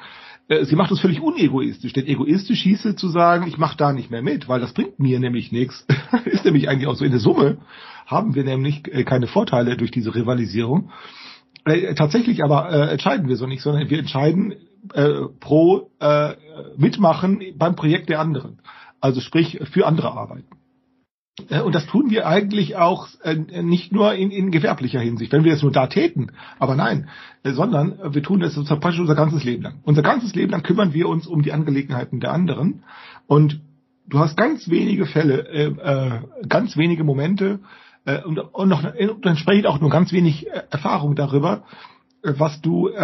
Äh, sie macht uns völlig unegoistisch. Denn egoistisch hieße zu sagen, ich mache da nicht mehr mit, weil das bringt mir nämlich nichts. Ist nämlich eigentlich auch so in der Summe haben wir nämlich äh, keine Vorteile durch diese Rivalisierung. Äh, tatsächlich aber äh, entscheiden wir so nicht, sondern wir entscheiden äh, pro äh, Mitmachen beim Projekt der anderen also sprich für andere arbeiten. Äh, und das tun wir eigentlich auch äh, nicht nur in, in gewerblicher Hinsicht, wenn wir es nur da täten, aber nein, äh, sondern wir tun es praktisch unser ganzes Leben lang. Unser ganzes Leben lang kümmern wir uns um die Angelegenheiten der anderen und du hast ganz wenige Fälle, ganz wenige Momente und noch und entsprechend auch nur ganz wenig Erfahrung darüber, was du, äh,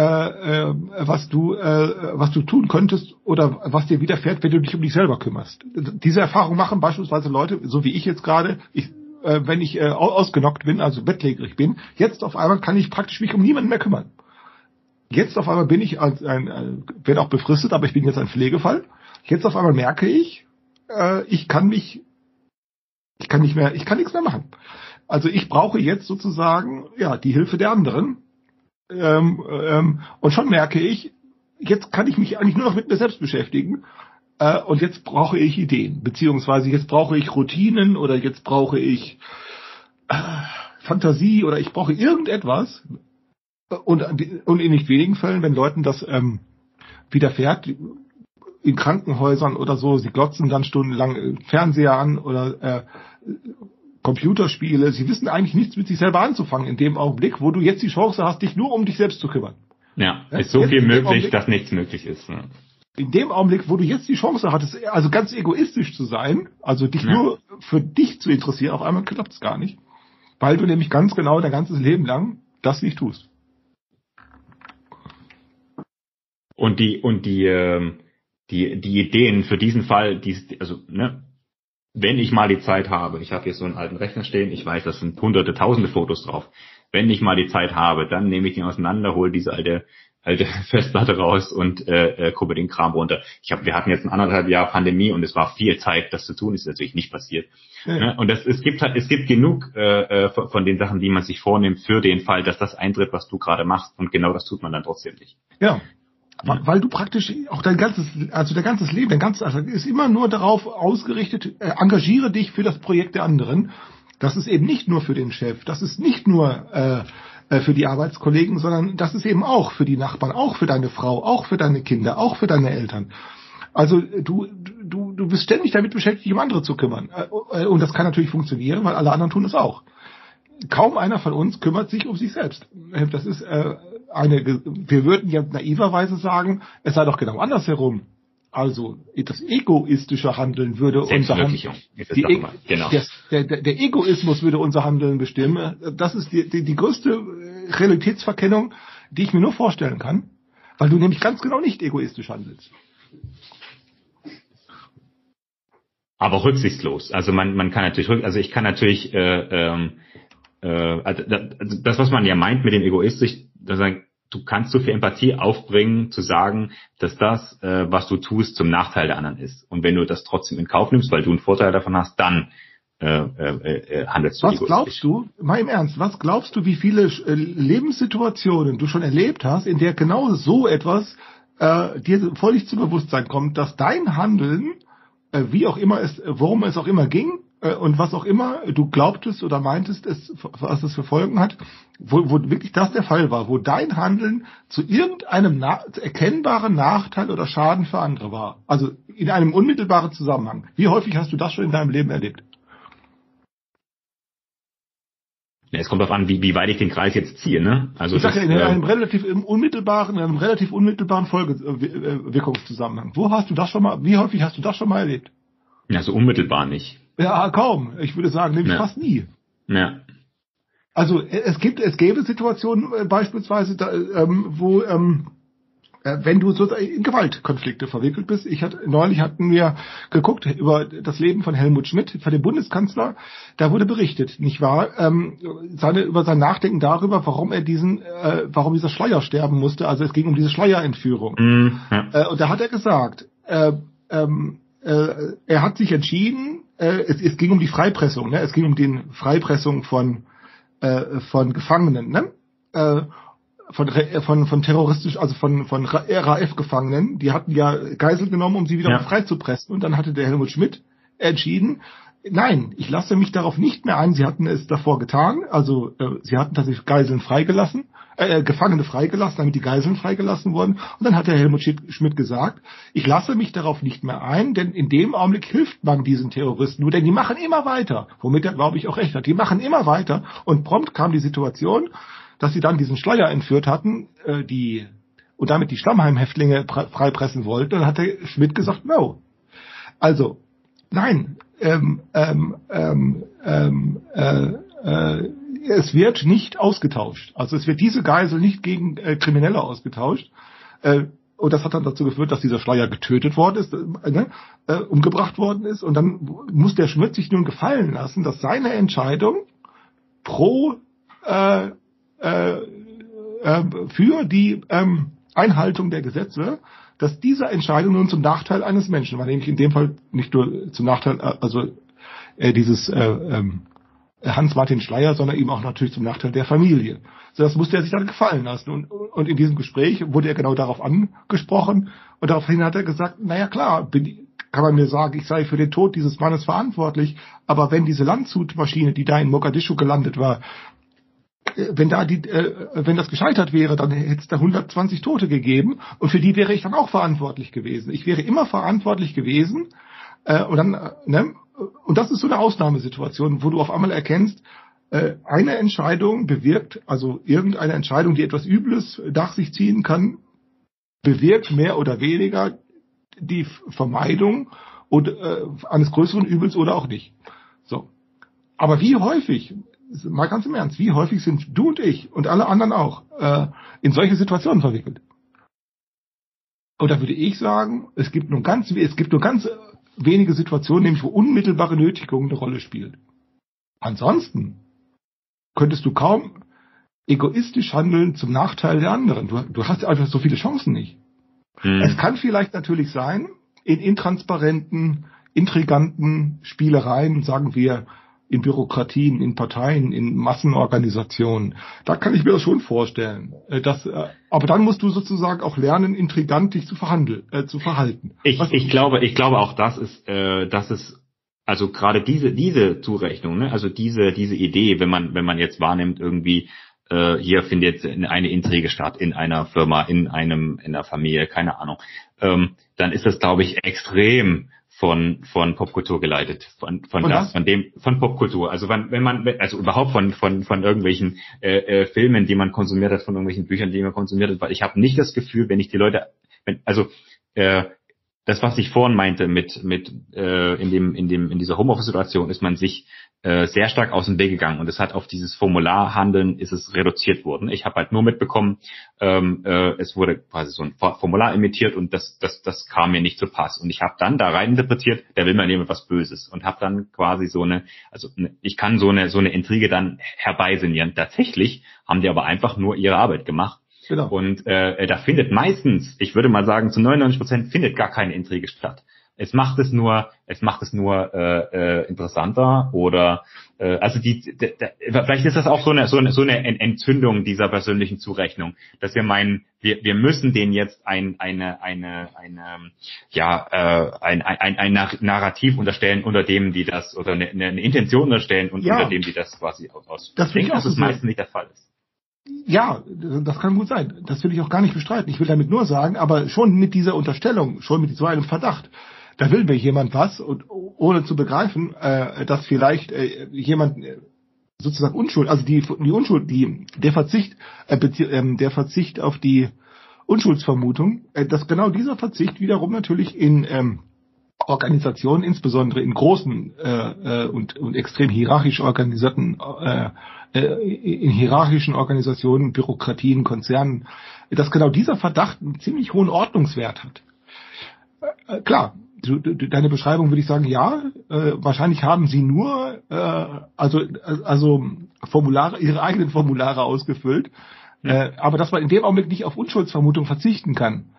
äh, was du, äh, was du tun könntest oder was dir widerfährt, wenn du dich um dich selber kümmerst. Diese Erfahrung machen beispielsweise Leute, so wie ich jetzt gerade, ich, äh, wenn ich äh, ausgenockt bin, also bettlägerig bin, jetzt auf einmal kann ich praktisch mich um niemanden mehr kümmern. Jetzt auf einmal bin ich als ein, äh, werde auch befristet, aber ich bin jetzt ein Pflegefall. Jetzt auf einmal merke ich, äh, ich kann mich, ich kann nicht mehr, ich kann nichts mehr machen. Also ich brauche jetzt sozusagen ja die Hilfe der anderen ähm, ähm, und schon merke ich, jetzt kann ich mich eigentlich nur noch mit mir selbst beschäftigen. Äh, und jetzt brauche ich Ideen, beziehungsweise jetzt brauche ich Routinen oder jetzt brauche ich äh, Fantasie oder ich brauche irgendetwas. Und, und in nicht wenigen Fällen, wenn Leuten das ähm, widerfährt, in Krankenhäusern oder so, sie glotzen dann stundenlang Fernseher an oder äh, Computerspiele, sie wissen eigentlich nichts mit sich selber anzufangen in dem Augenblick, wo du jetzt die Chance hast, dich nur um dich selbst zu kümmern. Ja, ist so jetzt viel möglich, dass nichts möglich ist. Ne? In dem Augenblick, wo du jetzt die Chance hattest, also ganz egoistisch zu sein, also dich ja. nur für dich zu interessieren, auf einmal klappt es gar nicht. Weil du nämlich ganz genau dein ganzes Leben lang das nicht tust. Und die, und die, ähm, die, die Ideen für diesen Fall, die, also, ne, wenn ich mal die Zeit habe, ich habe hier so einen alten Rechner stehen, ich weiß, das sind hunderte, tausende Fotos drauf. Wenn ich mal die Zeit habe, dann nehme ich den auseinander, hole diese alte alte Festplatte raus und äh, äh, gucke den Kram runter. Ich habe, wir hatten jetzt ein anderthalb Jahr Pandemie und es war viel Zeit, das zu tun. Ist natürlich nicht passiert. Ja. Ne? Und das, es gibt halt, es gibt genug äh, äh von den Sachen, die man sich vornimmt für den Fall, dass das eintritt, was du gerade machst. Und genau das tut man dann trotzdem nicht. Ja. Weil, weil du praktisch auch dein ganzes, also dein ganzes Leben, dein ganzes also ist immer nur darauf ausgerichtet, äh, engagiere dich für das Projekt der anderen. Das ist eben nicht nur für den Chef, das ist nicht nur äh, äh, für die Arbeitskollegen, sondern das ist eben auch für die Nachbarn, auch für deine Frau, auch für deine Kinder, auch für deine Eltern. Also du, du, du bist ständig damit beschäftigt, um andere zu kümmern. Äh, und das kann natürlich funktionieren, weil alle anderen tun es auch. Kaum einer von uns kümmert sich um sich selbst. Das ist äh, eine, wir würden ja naiverweise sagen, es sei doch genau andersherum. Also das egoistische Handeln würde unser Handeln. E genau. der, der, der, Egoismus würde unser Handeln bestimmen. Das ist die, die, die größte äh, Realitätsverkennung, die ich mir nur vorstellen kann, weil du nämlich ganz genau nicht egoistisch handelst. Aber rücksichtslos. Also man, man kann natürlich, also ich kann natürlich, äh, ähm, äh, also das, was man ja meint mit dem egoistisch, sagen, du kannst so viel Empathie aufbringen, zu sagen, dass das, äh, was du tust, zum Nachteil der anderen ist. Und wenn du das trotzdem in Kauf nimmst, weil du einen Vorteil davon hast, dann äh, äh, äh handelst du Was glaubst du, mal im Ernst, was glaubst du, wie viele äh, Lebenssituationen du schon erlebt hast, in der genau so etwas äh, dir völlig zu Bewusstsein kommt, dass dein Handeln, äh, wie auch immer es, worum es auch immer ging, äh, und was auch immer du glaubtest oder meintest, es, was es für Folgen hat, wo, wo wirklich das der Fall war, wo dein Handeln zu irgendeinem na erkennbaren Nachteil oder Schaden für andere war. Also in einem unmittelbaren Zusammenhang. Wie häufig hast du das schon in deinem Leben erlebt? Es kommt darauf an, wie, wie weit ich den Kreis jetzt ziehe, ne? Also ich sage ja, in äh, einem relativ im unmittelbaren, in einem relativ unmittelbaren Folgewirkungszusammenhang. Wo hast du das schon mal, wie häufig hast du das schon mal erlebt? Ja, so unmittelbar nicht. Ja, kaum. Ich würde sagen, nämlich ja. fast nie. Ja. Also es gibt, es gäbe Situationen äh, beispielsweise, da, ähm, wo ähm, äh, wenn du so in Gewaltkonflikte verwickelt bist. Ich hatte neulich hatten wir geguckt über das Leben von Helmut Schmidt, von dem Bundeskanzler. Da wurde berichtet, nicht wahr? Ähm, seine über sein Nachdenken darüber, warum er diesen, äh, warum dieser Schleier sterben musste. Also es ging um diese Schleierentführung. Ja. äh, und da hat er gesagt, äh, ähm, äh, er hat sich entschieden, äh, es, es ging um die Freipressung, ne? es ging um die Freipressung von, äh, von Gefangenen, ne? äh, von, von, von terroristisch, also von, von RAF-Gefangenen, die hatten ja Geisel genommen, um sie wieder ja. freizupressen. Und dann hatte der Helmut Schmidt entschieden, nein, ich lasse mich darauf nicht mehr ein. Sie hatten es davor getan, also äh, sie hatten tatsächlich Geiseln freigelassen äh, Gefangene freigelassen, damit die Geiseln freigelassen wurden. Und dann hat der Helmut Schmidt gesagt, ich lasse mich darauf nicht mehr ein, denn in dem Augenblick hilft man diesen Terroristen nur, denn die machen immer weiter, womit er, glaube ich, auch recht hat. Die machen immer weiter und prompt kam die Situation, dass sie dann diesen Schleier entführt hatten, äh, die und damit die Stammheimhäftlinge freipressen wollten. Dann hat der Schmidt gesagt, no. Also, nein, ähm, ähm, ähm, ähm äh, äh, es wird nicht ausgetauscht. Also es wird diese Geisel nicht gegen äh, Kriminelle ausgetauscht. Äh, und das hat dann dazu geführt, dass dieser Schleier getötet worden ist, äh, ne, äh, umgebracht worden ist. Und dann muss der Schmidt sich nun gefallen lassen, dass seine Entscheidung pro äh, äh, äh, für die ähm, Einhaltung der Gesetze, dass diese Entscheidung nun zum Nachteil eines Menschen war, nämlich in dem Fall nicht nur zum Nachteil, äh, also äh, dieses äh, ähm, Hans-Martin Schleier, sondern eben auch natürlich zum Nachteil der Familie. So, das musste er sich dann gefallen lassen. Und, und in diesem Gespräch wurde er genau darauf angesprochen und daraufhin hat er gesagt, naja klar, bin, kann man mir sagen, ich sei für den Tod dieses Mannes verantwortlich, aber wenn diese Landshutmaschine, die da in Mogadischu gelandet war, äh, wenn da die, äh, wenn das gescheitert wäre, dann hätte es da 120 Tote gegeben und für die wäre ich dann auch verantwortlich gewesen. Ich wäre immer verantwortlich gewesen äh, und dann, äh, ne, und das ist so eine Ausnahmesituation, wo du auf einmal erkennst, äh, eine Entscheidung bewirkt, also irgendeine Entscheidung, die etwas Übles nach sich ziehen kann, bewirkt mehr oder weniger die Vermeidung und, äh, eines größeren Übels oder auch nicht. So. Aber wie häufig mal ganz im Ernst, wie häufig sind du und ich und alle anderen auch äh, in solche Situationen verwickelt? Und da würde ich sagen, es gibt nur ganz, es gibt nur ganz wenige Situationen, nämlich wo unmittelbare Nötigung eine Rolle spielt. Ansonsten könntest du kaum egoistisch handeln zum Nachteil der anderen. Du, du hast einfach so viele Chancen nicht. Hm. Es kann vielleicht natürlich sein, in intransparenten, intriganten Spielereien, sagen wir, in Bürokratien, in Parteien, in Massenorganisationen. Da kann ich mir das schon vorstellen. Äh, Dass, äh, aber dann musst du sozusagen auch lernen, intrigant dich zu verhandeln, äh, zu verhalten. Ich, Was- ich glaube, ich glaube auch das ist, äh, das ist also gerade diese diese Zurechnung, ne? also diese diese Idee, wenn man wenn man jetzt wahrnimmt irgendwie äh, hier findet jetzt eine Intrige statt in einer Firma, in einem in einer Familie, keine Ahnung, ähm, dann ist das glaube ich extrem von von Popkultur geleitet, von von, Von das, was? von dem von Popkultur. Also wenn, wenn man also überhaupt von von von irgendwelchen äh, äh, Filmen, die man konsumiert hat, von irgendwelchen Büchern, die man konsumiert hat, weil ich habe nicht das Gefühl, wenn ich die Leute, wenn, also äh, das, was ich vorhin meinte mit mit äh, in dem in dem in dieser Homeoffice-Situation, ist man sich äh, sehr stark aus dem Weg gegangen und es hat auf dieses Formularhandeln ist es reduziert worden. Ich habe halt nur mitbekommen, ähm, äh, es wurde quasi so ein For- Formular imitiert und das das das kam mir nicht zu Pass und ich habe dann da rein interpretiert, der will mir jemand was Böses und habe dann quasi so eine also ne, ich kann so eine so eine Intrige dann herbeisinieren. Tatsächlich haben die aber einfach nur ihre Arbeit gemacht Genau. und äh, da findet meistens, ich würde mal sagen, zu 99 Prozent findet gar keine Intrige statt. Es macht es nur, es macht es nur äh, äh, interessanter oder äh, also die, d- d- vielleicht ist das auch so eine so eine so eine En- Entzündung dieser persönlichen Zurechnung, dass wir meinen, wir wir müssen denen jetzt ein eine eine eine ja äh, ein ein ein, ein Nar- Narrativ unterstellen, unter dem die das oder eine, eine Intention unterstellen und Ja. unter dem die das quasi aus. Das ich denke, auch dass es sehen. meistens nicht der Fall ist. Ja, das kann gut sein. Das will ich auch gar nicht bestreiten. Ich will damit nur sagen, aber schon mit dieser Unterstellung, schon mit so einem Verdacht, da will mir jemand was und ohne zu begreifen, äh, dass vielleicht äh, jemand äh, sozusagen Unschuld, also die, die Unschuld, die der Verzicht, äh, ähm, der Verzicht auf die Unschuldsvermutung, äh, dass genau dieser Verzicht wiederum natürlich in ähm, Organisationen, insbesondere in großen äh, äh, und, und extrem hierarchisch organisierten, äh, äh, in hierarchischen Organisationen, Bürokratien, Konzernen, dass genau dieser Verdacht einen ziemlich hohen Ordnungswert hat. Äh, klar, du, du, deine Beschreibung würde ich sagen, ja, äh, wahrscheinlich haben sie nur äh, also also Formulare, ihre eigenen Formulare ausgefüllt, äh, aber dass man in dem Augenblick nicht auf Unschuldsvermutung verzichten kann.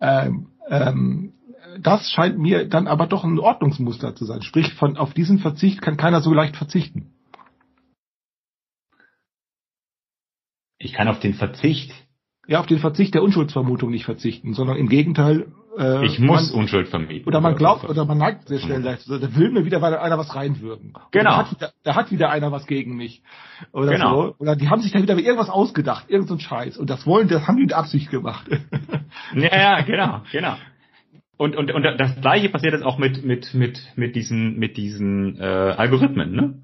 Ähm, ähm, das scheint mir dann aber doch ein Ordnungsmuster zu sein. Sprich, von auf diesen Verzicht kann keiner so leicht verzichten. Ich kann auf den Verzicht Ja, auf den Verzicht der Unschuldsvermutung nicht verzichten, sondern im Gegenteil. Äh, Ich muss man, Unschuld vermieten. oder man glaubt oder man neigt sehr schnell dazu. Da will mir wieder einer was reinwürgen. Genau. Da hat, wieder, da hat wieder einer was gegen mich. Oder Genau. so. Oder die haben sich da wieder irgendwas ausgedacht, irgend so Scheiß. Und das wollen, das haben die mit Absicht gemacht. Ja, ja, genau, genau. Und, und, und das gleiche passiert jetzt auch mit, mit, mit, mit diesen, mit diesen äh, Algorithmen, ne?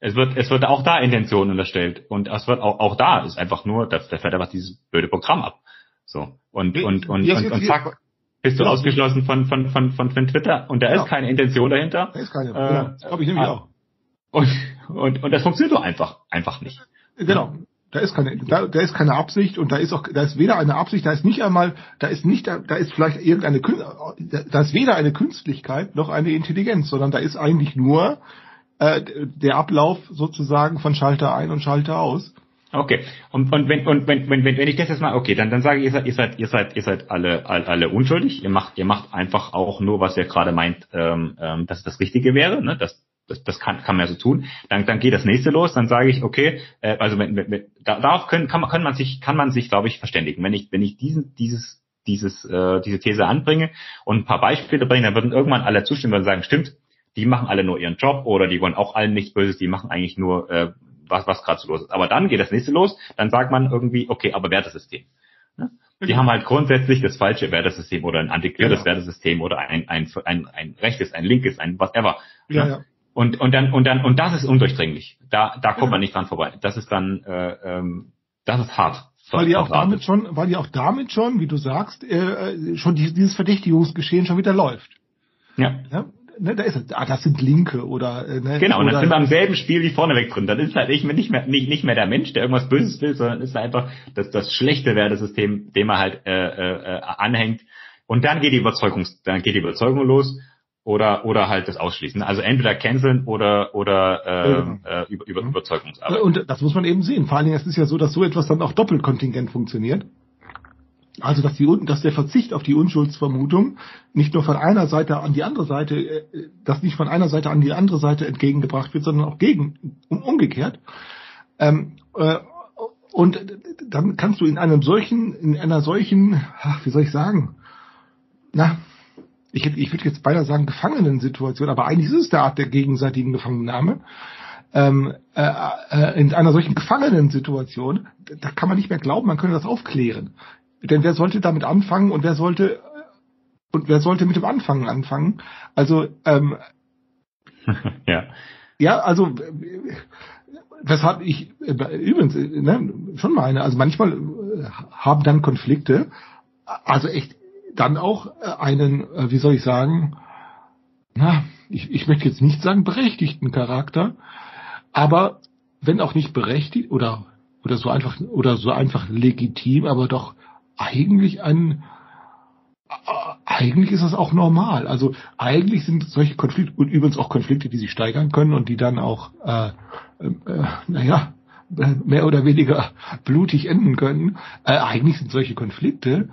Es wird, es wird auch da Intention unterstellt. Und es wird auch, auch da ist einfach nur, da, da fährt einfach dieses blöde Programm ab. So. Und, und, und, und, und zack, bist du Ja. ausgeschlossen von, von, von, von, von Twitter. Und da Ja. ist keine Intention dahinter. Da ist keine. Äh, genau. Das glaube ich nämlich ah. auch. Und, und, und das funktioniert doch einfach, einfach nicht. Genau. Da ist keine, da, da ist keine Absicht und da ist auch, da ist weder eine Absicht, da ist nicht einmal, da ist nicht, da ist vielleicht irgendeine, da ist weder eine Künstlichkeit noch eine Intelligenz, sondern da ist eigentlich nur äh, der Ablauf sozusagen von Schalter ein und Schalter aus. Okay. Und, und wenn und wenn, wenn, wenn, wenn ich das jetzt mal, okay, dann, dann sage ich, ihr seid, ihr seid, ihr seid, ihr seid alle, alle, alle unschuldig. Ihr macht, ihr macht einfach auch nur, was ihr gerade meint, ähm, ähm, dass das Richtige wäre. Ne? Das, das, das kann, kann man ja so tun. Dann, dann geht das nächste los. Dann sage ich, okay, äh, also wenn, wenn, wenn, da- darauf können, kann man, kann man sich, kann man sich, glaube ich, verständigen. Wenn ich, wenn ich diesen, dieses, dieses, äh, diese These anbringe und ein paar Beispiele bringe, dann würden irgendwann alle zustimmen und sagen, stimmt, die machen alle nur ihren Job oder die wollen auch allen nichts Böses, die machen eigentlich nur äh, was, was gerade so los ist. Aber dann geht das nächste los, dann sagt man irgendwie, okay, aber Wertesystem. Ne? Die haben halt grundsätzlich das falsche Wertesystem oder ein antiquiertes Genau. Wertesystem oder ein, ein, ein, ein rechtes, ein linkes, ein whatever. Ja, Ne? ja. Und, und dann, und dann, und das ist undurchdringlich. Da, da kommt man nicht dran vorbei. Das ist dann, äh, ähm, das ist hart. Weil die auch damit schon, weil die auch damit schon, wie du sagst, äh, äh, schon die, dieses Verdächtigungsgeschehen schon wieder läuft. Ja. Ja? Ne, da ist es, ah, das sind Linke oder äh, ne, Genau, und dann sind wir am selben Spiel wie vorneweg drin. Dann ist halt nicht mehr, nicht mehr, nicht, nicht mehr der Mensch, der irgendwas Böses will, sondern ist einfach das, das schlechte Wertesystem, dem er halt äh, äh, anhängt. Und dann geht die Überzeugung, dann geht die Überzeugung los oder oder halt das Ausschließen. Also entweder canceln oder oder ähm, äh, über, über Überzeugungsarbeit. Und das muss man eben sehen. Vor allen Dingen, es ist ja so, dass so etwas dann auch doppelt kontingent funktioniert. Also dass, die, dass der Verzicht auf die Unschuldsvermutung nicht nur von einer Seite an die andere Seite, äh, dass nicht von einer Seite an die andere Seite entgegengebracht wird, sondern auch gegen, um, umgekehrt. Ähm, äh, und dann kannst du in einem solchen, in einer solchen, ach, wie soll ich sagen, na, ich, ich würde jetzt beinahe sagen Gefangenensituation, aber eigentlich ist es der Art der gegenseitigen Gefangennahme. Ähm, äh, äh, in einer solchen Gefangenensituation, da kann man nicht mehr glauben, man könne das aufklären. Denn wer sollte damit anfangen und wer sollte und wer sollte mit dem Anfangen anfangen? Also ähm, ja. ja, also weshalb ich übrigens ne, schon meine, also manchmal äh, haben dann Konflikte, also echt dann auch einen, äh, wie soll ich sagen, na, ich, ich möchte jetzt nicht sagen berechtigten Charakter, aber wenn auch nicht berechtigt oder oder so einfach oder so einfach legitim, aber doch eigentlich ein eigentlich ist das auch normal. Also eigentlich sind solche Konflikte und übrigens auch Konflikte, die sich steigern können und die dann auch, äh, äh, naja, mehr oder weniger blutig enden können. Äh, eigentlich sind solche Konflikte,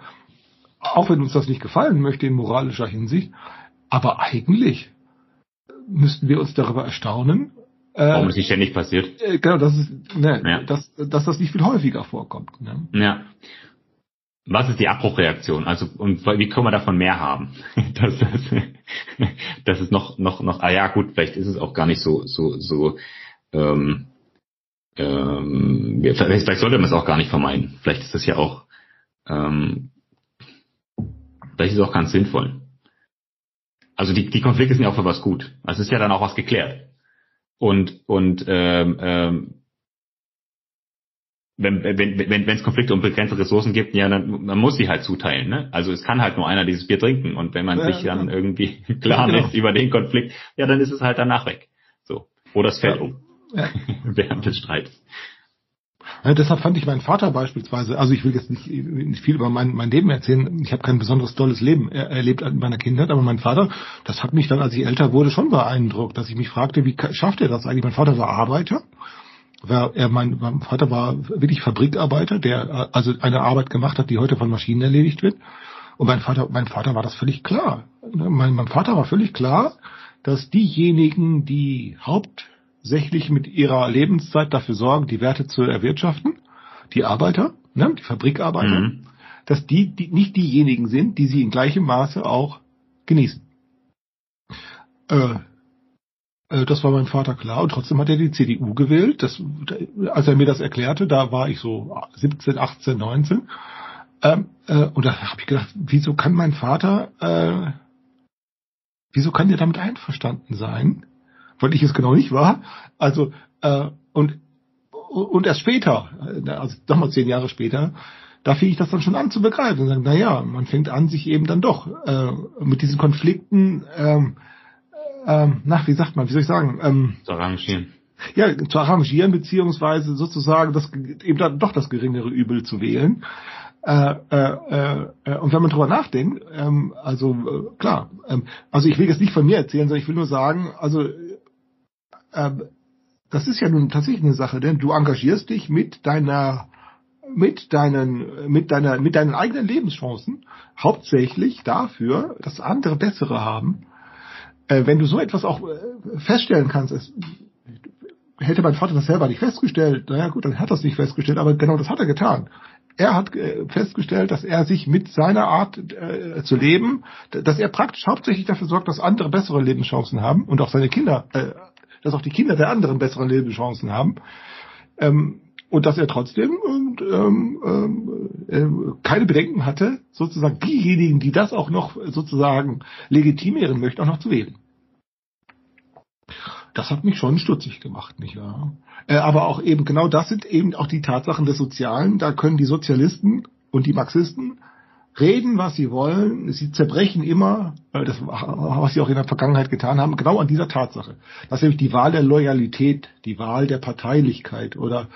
auch wenn uns das nicht gefallen möchte in moralischer Hinsicht, aber eigentlich müssten wir uns darüber erstaunen, äh, warum es nicht ständig passiert. Äh, genau, das ist, ne, ja. dass, dass das nicht viel häufiger vorkommt. Ne? Ja was ist die Abbruchreaktion? Also und wie können wir davon mehr haben? Das, das, das ist noch noch noch. Ah ja, gut, vielleicht ist es auch gar nicht so so so. Ähm, ähm, vielleicht, vielleicht sollte man es auch gar nicht vermeiden. Vielleicht ist das ja auch. Ähm, vielleicht ist es auch ganz sinnvoll. Also die, die Konflikte sind ja auch für was gut. Also es ist ja dann auch was geklärt. Und und ähm, ähm, wenn wenn wenn es Konflikte um begrenzte Ressourcen gibt, ja, dann man muss sie halt zuteilen. Ne? Also es kann halt nur einer dieses Bier trinken und wenn man ja, sich dann ja. irgendwie klar genau. ist über den Konflikt, ja, dann ist es halt danach weg. So oder es fällt um während des Streits. Ja, deshalb fand ich meinen Vater beispielsweise, also ich will jetzt nicht, nicht viel über mein, mein Leben erzählen, ich habe kein besonders tolles Leben er, erlebt in meiner Kindheit, aber mein Vater, das hat mich dann, als ich älter wurde, schon beeindruckt, dass ich mich fragte, wie schafft er das eigentlich? Mein Vater war Arbeiter, war, er, mein, mein Vater war wirklich Fabrikarbeiter, der also eine Arbeit gemacht hat, die heute von Maschinen erledigt wird. Und mein Vater, mein Vater war das völlig klar. Mein, mein Vater war völlig klar, dass diejenigen, die hauptsächlich mit ihrer Lebenszeit dafür sorgen, die Werte zu erwirtschaften, die Arbeiter, ne, die Fabrikarbeiter, mhm. dass die, die nicht diejenigen sind, die sie in gleichem Maße auch genießen. Äh, äh, das war mein Vater klar und trotzdem hat er die CDU gewählt. Das, als er mir das erklärte, da war ich so 17, 18, 19. Ähm, äh, und da habe ich gedacht, wieso kann mein Vater, äh, wieso kann der damit einverstanden sein? Weil ich es genau nicht war. Also äh, und und erst später, äh, also nochmal zehn Jahre später, da fing ich das dann schon an zu begreifen und sagen, na ja, man fängt an, sich eben dann doch äh, mit diesen Konflikten ähm, ähm, na, wie sagt man, wie soll ich sagen? Ähm, zu arrangieren. Ja, zu arrangieren, beziehungsweise sozusagen das eben dann doch das geringere Übel zu wählen. Äh, äh, äh, und wenn man drüber nachdenkt, ähm, also äh, klar, ähm, also ich will jetzt nicht von mir erzählen, sondern ich will nur sagen, also äh, das ist ja nun tatsächlich eine Sache, denn du engagierst dich mit deiner mit deinen mit deiner mit deinen eigenen Lebenschancen hauptsächlich dafür, dass andere bessere haben äh, wenn du so etwas auch äh, feststellen kannst, es, hätte mein Vater das selber nicht festgestellt, naja gut, dann hat er es nicht festgestellt, aber genau das hat er getan. Er hat äh, festgestellt, dass er sich mit seiner Art äh, zu leben, dass er praktisch hauptsächlich dafür sorgt, dass andere bessere Lebenschancen haben und auch seine Kinder, äh, dass auch die Kinder der anderen bessere Lebenschancen haben. Ähm, und dass er trotzdem und, ähm, ähm, äh, keine Bedenken hatte, sozusagen diejenigen, die das auch noch sozusagen legitimieren möchten, auch noch zu wählen. Das hat mich schon stutzig gemacht, nicht wahr? Äh, aber auch eben genau das sind eben auch die Tatsachen des Sozialen. Da können die Sozialisten und die Marxisten reden, was sie wollen. Sie zerbrechen immer, das, was sie auch in der Vergangenheit getan haben, genau an dieser Tatsache. Dass nämlich die Wahl der Loyalität, die Wahl der Parteilichkeit oder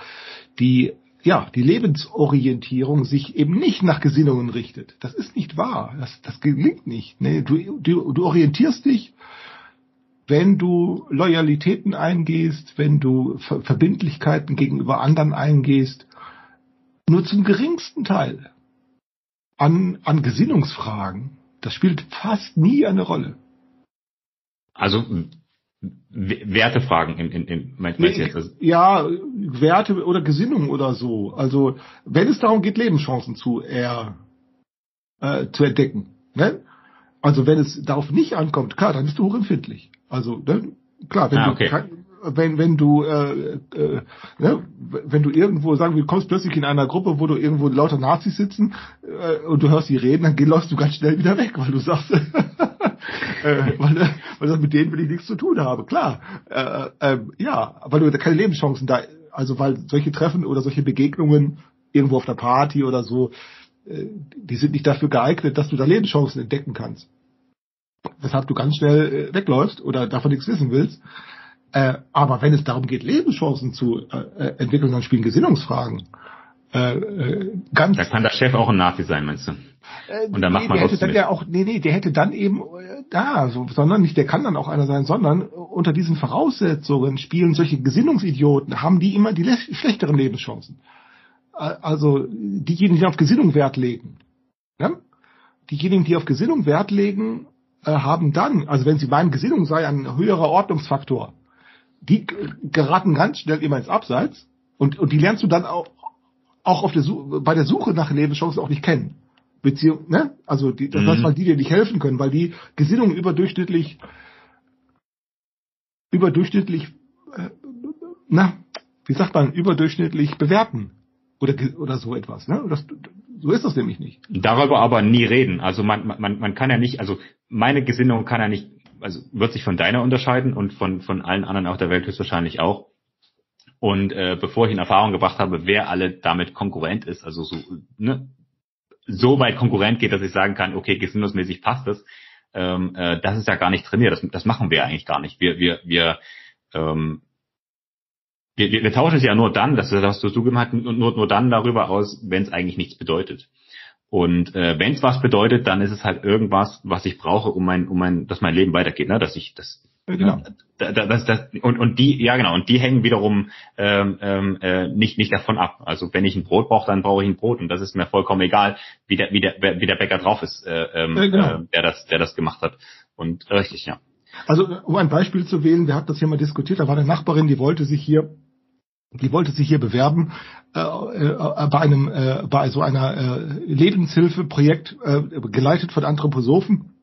die, ja, die Lebensorientierung sich eben nicht nach Gesinnungen richtet. Das ist nicht wahr. Das, das gelingt nicht. Nee, du, du, du orientierst dich wenn du Loyalitäten eingehst, wenn du Ver Verbindlichkeiten gegenüber anderen eingehst, nur zum geringsten Teil an, an Gesinnungsfragen. Das spielt fast nie eine Rolle. Also Wertefragen in, in, in meinst nee, jetzt? Also ja, Werte oder Gesinnung oder so. Also wenn es darum geht, Lebenschancen zu er, äh, zu entdecken. Ne? Also wenn es darauf nicht ankommt, klar, dann bist du hochempfindlich. Also ne? klar, wenn ah, du okay. Wenn wenn du äh, äh, ne, wenn du irgendwo sagen, du kommst plötzlich in einer Gruppe, wo du irgendwo lauter Nazis sitzen äh, und du hörst die reden, dann läufst du ganz schnell wieder weg, weil du sagst, äh, weil, weil das mit denen will ich nichts zu tun habe. Klar, äh, äh, ja, weil du keine Lebenschancen da, also weil solche Treffen oder solche Begegnungen irgendwo auf der Party oder so, äh, die sind nicht dafür geeignet, dass du da Lebenschancen entdecken kannst weshalb du ganz schnell äh, wegläufst oder davon nichts wissen willst. Äh, aber wenn es darum geht, Lebenschancen zu äh, äh entwickeln, dann spielen Gesinnungsfragen äh, äh, ganz. Da kann der Chef auch ein Nazi sein, meinst du? Äh, Und da macht nee, man der hätte dann mit. ja auch, nee, nee, der hätte dann eben da, so, sondern nicht, der kann dann auch einer sein, sondern unter diesen Voraussetzungen spielen solche Gesinnungsidioten, haben die immer die schlechteren Lebenschancen. Also diejenigen, die auf Gesinnung Wert legen. Ja? Diejenigen, die auf Gesinnung Wert legen, haben dann, also wenn sie meinen, Gesinnung sei ein höherer Ordnungsfaktor, die geraten ganz schnell immer ins Abseits und, und die lernst du dann auch, auch auf der Suche, bei der Suche nach Lebenschancen auch nicht kennen. Beziehung, ne? Also die, das mhm. heißt, weil die dir nicht helfen können, weil die Gesinnung überdurchschnittlich überdurchschnittlich äh, na, wie sagt man, überdurchschnittlich bewerten oder oder so etwas, ne? Das, so ist das nämlich nicht. Darüber aber nie reden. Also man, man, man kann ja nicht, also meine Gesinnung kann ja nicht, also wird sich von deiner unterscheiden und von, von allen anderen auf der Welt höchstwahrscheinlich auch. Und äh, bevor ich in Erfahrung gebracht habe, wer alle damit konkurrent ist, also so, ne, so weit konkurrent geht, dass ich sagen kann, okay, gesinnungsmäßig passt es, ähm, äh, das ist ja gar nicht trainiert, das, das machen wir eigentlich gar nicht. Wir, wir, wir, ähm, wir, wir, wir tauschen es ja nur dann, das, was du zugegeben hast, nur, nur dann darüber aus, wenn es eigentlich nichts bedeutet. Und äh, wenn es was bedeutet, dann ist es halt irgendwas, was ich brauche, um mein, um mein, dass mein Leben weitergeht, ne? Dass ich das Genau. Das, das, das, und, und die, ja genau, und die hängen wiederum ähm, ähm, äh, nicht, nicht davon ab. Also wenn ich ein Brot brauche, dann brauche ich ein Brot und das ist mir vollkommen egal, wie der, wie der, wie der Bäcker drauf ist, äh, ähm, genau. äh, der das, der das gemacht hat. Und richtig, ja. Also um ein Beispiel zu wählen, wir hatten das hier mal diskutiert, da war eine Nachbarin, die wollte sich hier die wollte sich hier bewerben äh, äh, bei einem äh, bei so einer äh, Lebenshilfeprojekt äh, geleitet von Anthroposophen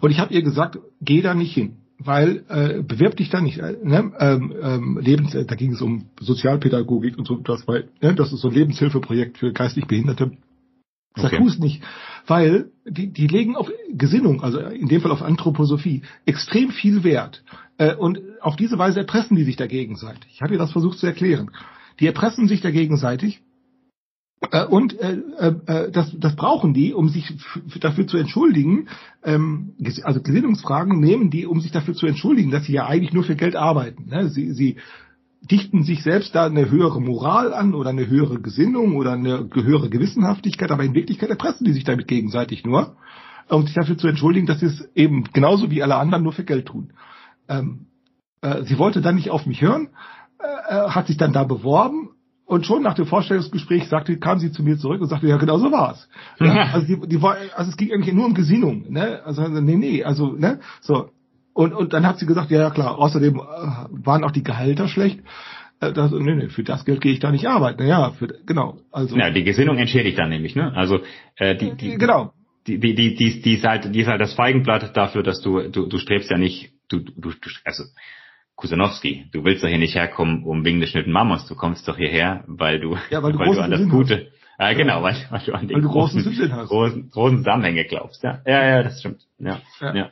und ich habe ihr gesagt geh da nicht hin weil äh, bewerb dich da nicht äh, ne? ähm, ähm, Lebens da ging es um Sozialpädagogik und so das weil ne? das ist so ein Lebenshilfeprojekt für geistig Behinderte Sag okay. nicht, weil die, die legen auf Gesinnung, also in dem Fall auf Anthroposophie, extrem viel Wert. Äh, und auf diese Weise erpressen die sich da gegenseitig. Ich habe dir das versucht zu erklären. Die erpressen sich da gegenseitig. Äh, und äh, äh, das, das brauchen die, um sich dafür zu entschuldigen. Ähm, also Gesinnungsfragen nehmen die, um sich dafür zu entschuldigen, dass sie ja eigentlich nur für Geld arbeiten. Ne? Sie, sie dichten sich selbst da eine höhere Moral an oder eine höhere Gesinnung oder eine höhere Gewissenhaftigkeit, aber in Wirklichkeit erpressen die sich damit gegenseitig nur, um sich dafür zu entschuldigen, dass sie es eben genauso wie alle anderen nur für Geld tun. Ähm, äh, sie wollte dann nicht auf mich hören, äh, äh hat sich dann da beworben und schon nach dem Vorstellungsgespräch sagte, kam sie zu mir zurück und sagte, ja, genau so war's. Ja, also, die, die also es ging eigentlich nur um Gesinnung, ne? Also nee, nee, also ne, so und, und dann hat sie gesagt, ja, ja klar, außerdem äh, waren auch die Gehälter schlecht. Äh, das, nee, nee, für das Geld gehe ich da nicht arbeiten. Ja, für, genau. Also, ja, die Gesinnung entschädigt dann nämlich, ne? Also äh, die, die, genau. Die, die, die, die, die, ist halt, die ist halt das Feigenblatt dafür, dass du, du, du strebst ja nicht, du, du, du also Kusanowski, du willst doch hier nicht herkommen, um wegen des Schnitten Mammos, du kommst doch hierher, weil du, ja, weil du, weil du an das Sinn Gute, ja, äh, genau, weil, weil du an den großen, großen, großen Zusammenhänge glaubst, ja. Ja, ja, das stimmt, ja, ja. ja.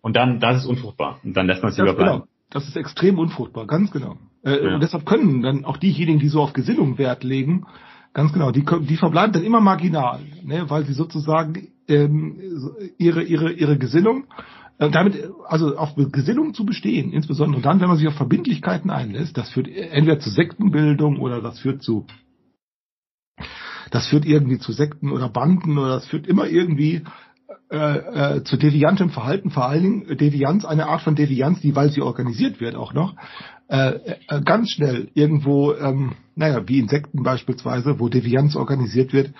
Und dann, das ist unfruchtbar. Und dann lässt man es lieber bleiben. Genau. Das ist extrem unfruchtbar, ganz genau. Äh, ja. Und deshalb können dann auch diejenigen, die so auf Gesinnung Wert legen, Ganz genau. Die, die verbleiben dann immer marginal, ne, weil sie sozusagen ähm, ihre ihre ihre Gesinnung damit äh, also auf Gesinnung zu bestehen, insbesondere dann, wenn man sich auf Verbindlichkeiten einlässt, das führt entweder zu Sektenbildung oder das führt zu das führt irgendwie zu Sekten oder Banden oder das führt immer irgendwie äh, äh, zu deviantem Verhalten, vor allen Dingen Devianz, eine Art von Devianz, die, weil sie organisiert wird auch noch, äh, äh, ganz schnell irgendwo, ähm, naja, wie Insekten beispielsweise, wo Devianz organisiert wird,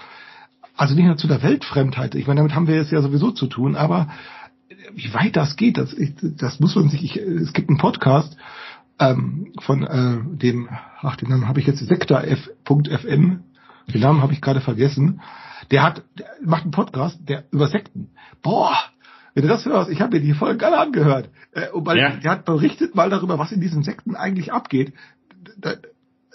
also nicht nur zu der Weltfremdheit, ich meine, damit haben wir es ja sowieso zu tun, aber wie weit das geht, das, ich, das muss man sich, ich, es gibt einen Podcast ähm, von äh, dem, ach, den Namen habe ich jetzt, sekta.fm, den Namen habe ich gerade vergessen, der hat, der macht einen Podcast, der über Sekten. Boah, wenn du das hörst, ich habe mir die Folge alle angehört. Äh, und weil, Ja. Der hat berichtet mal darüber, was in diesen Sekten eigentlich abgeht. Da-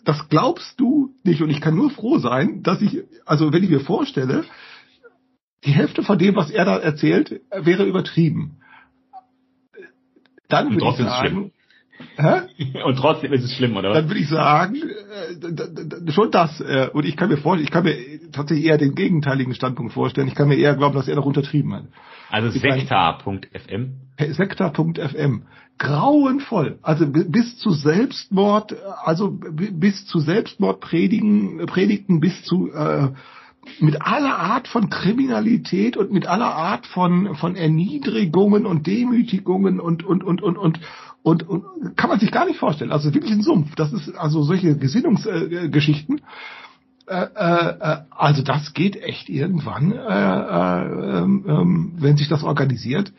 Das glaubst du nicht. Und ich kann nur froh sein, dass ich, also wenn ich mir vorstelle, die Hälfte von dem, was er da erzählt, äh, wäre übertrieben. Dann Und würde ich trotzdem ist es sagen, hä? Und trotzdem ist es schlimm, oder dann würde ich sagen, äh, schon das. Äh, und ich kann mir vorstellen, ich kann mir tatsächlich eher den gegenteiligen Standpunkt vorstellen. Ich kann mir eher glauben, dass er noch untertrieben hat. Also sekta.fm. Sektor.fm. Grauenvoll. Also bi- bis zu Selbstmord, äh, also bi- bis zu Selbstmordpredigen, Predigten, bis zu äh, mit aller Art von Kriminalität und mit aller Art von von Erniedrigungen und Demütigungen und und und und und und, und kann man sich gar nicht vorstellen. Also wirklich ein Sumpf. Das ist also solche Gesinnungsgeschichten. Äh, äh, äh, also das geht echt irgendwann, äh, äh, ähm, ähm, wenn sich das organisiert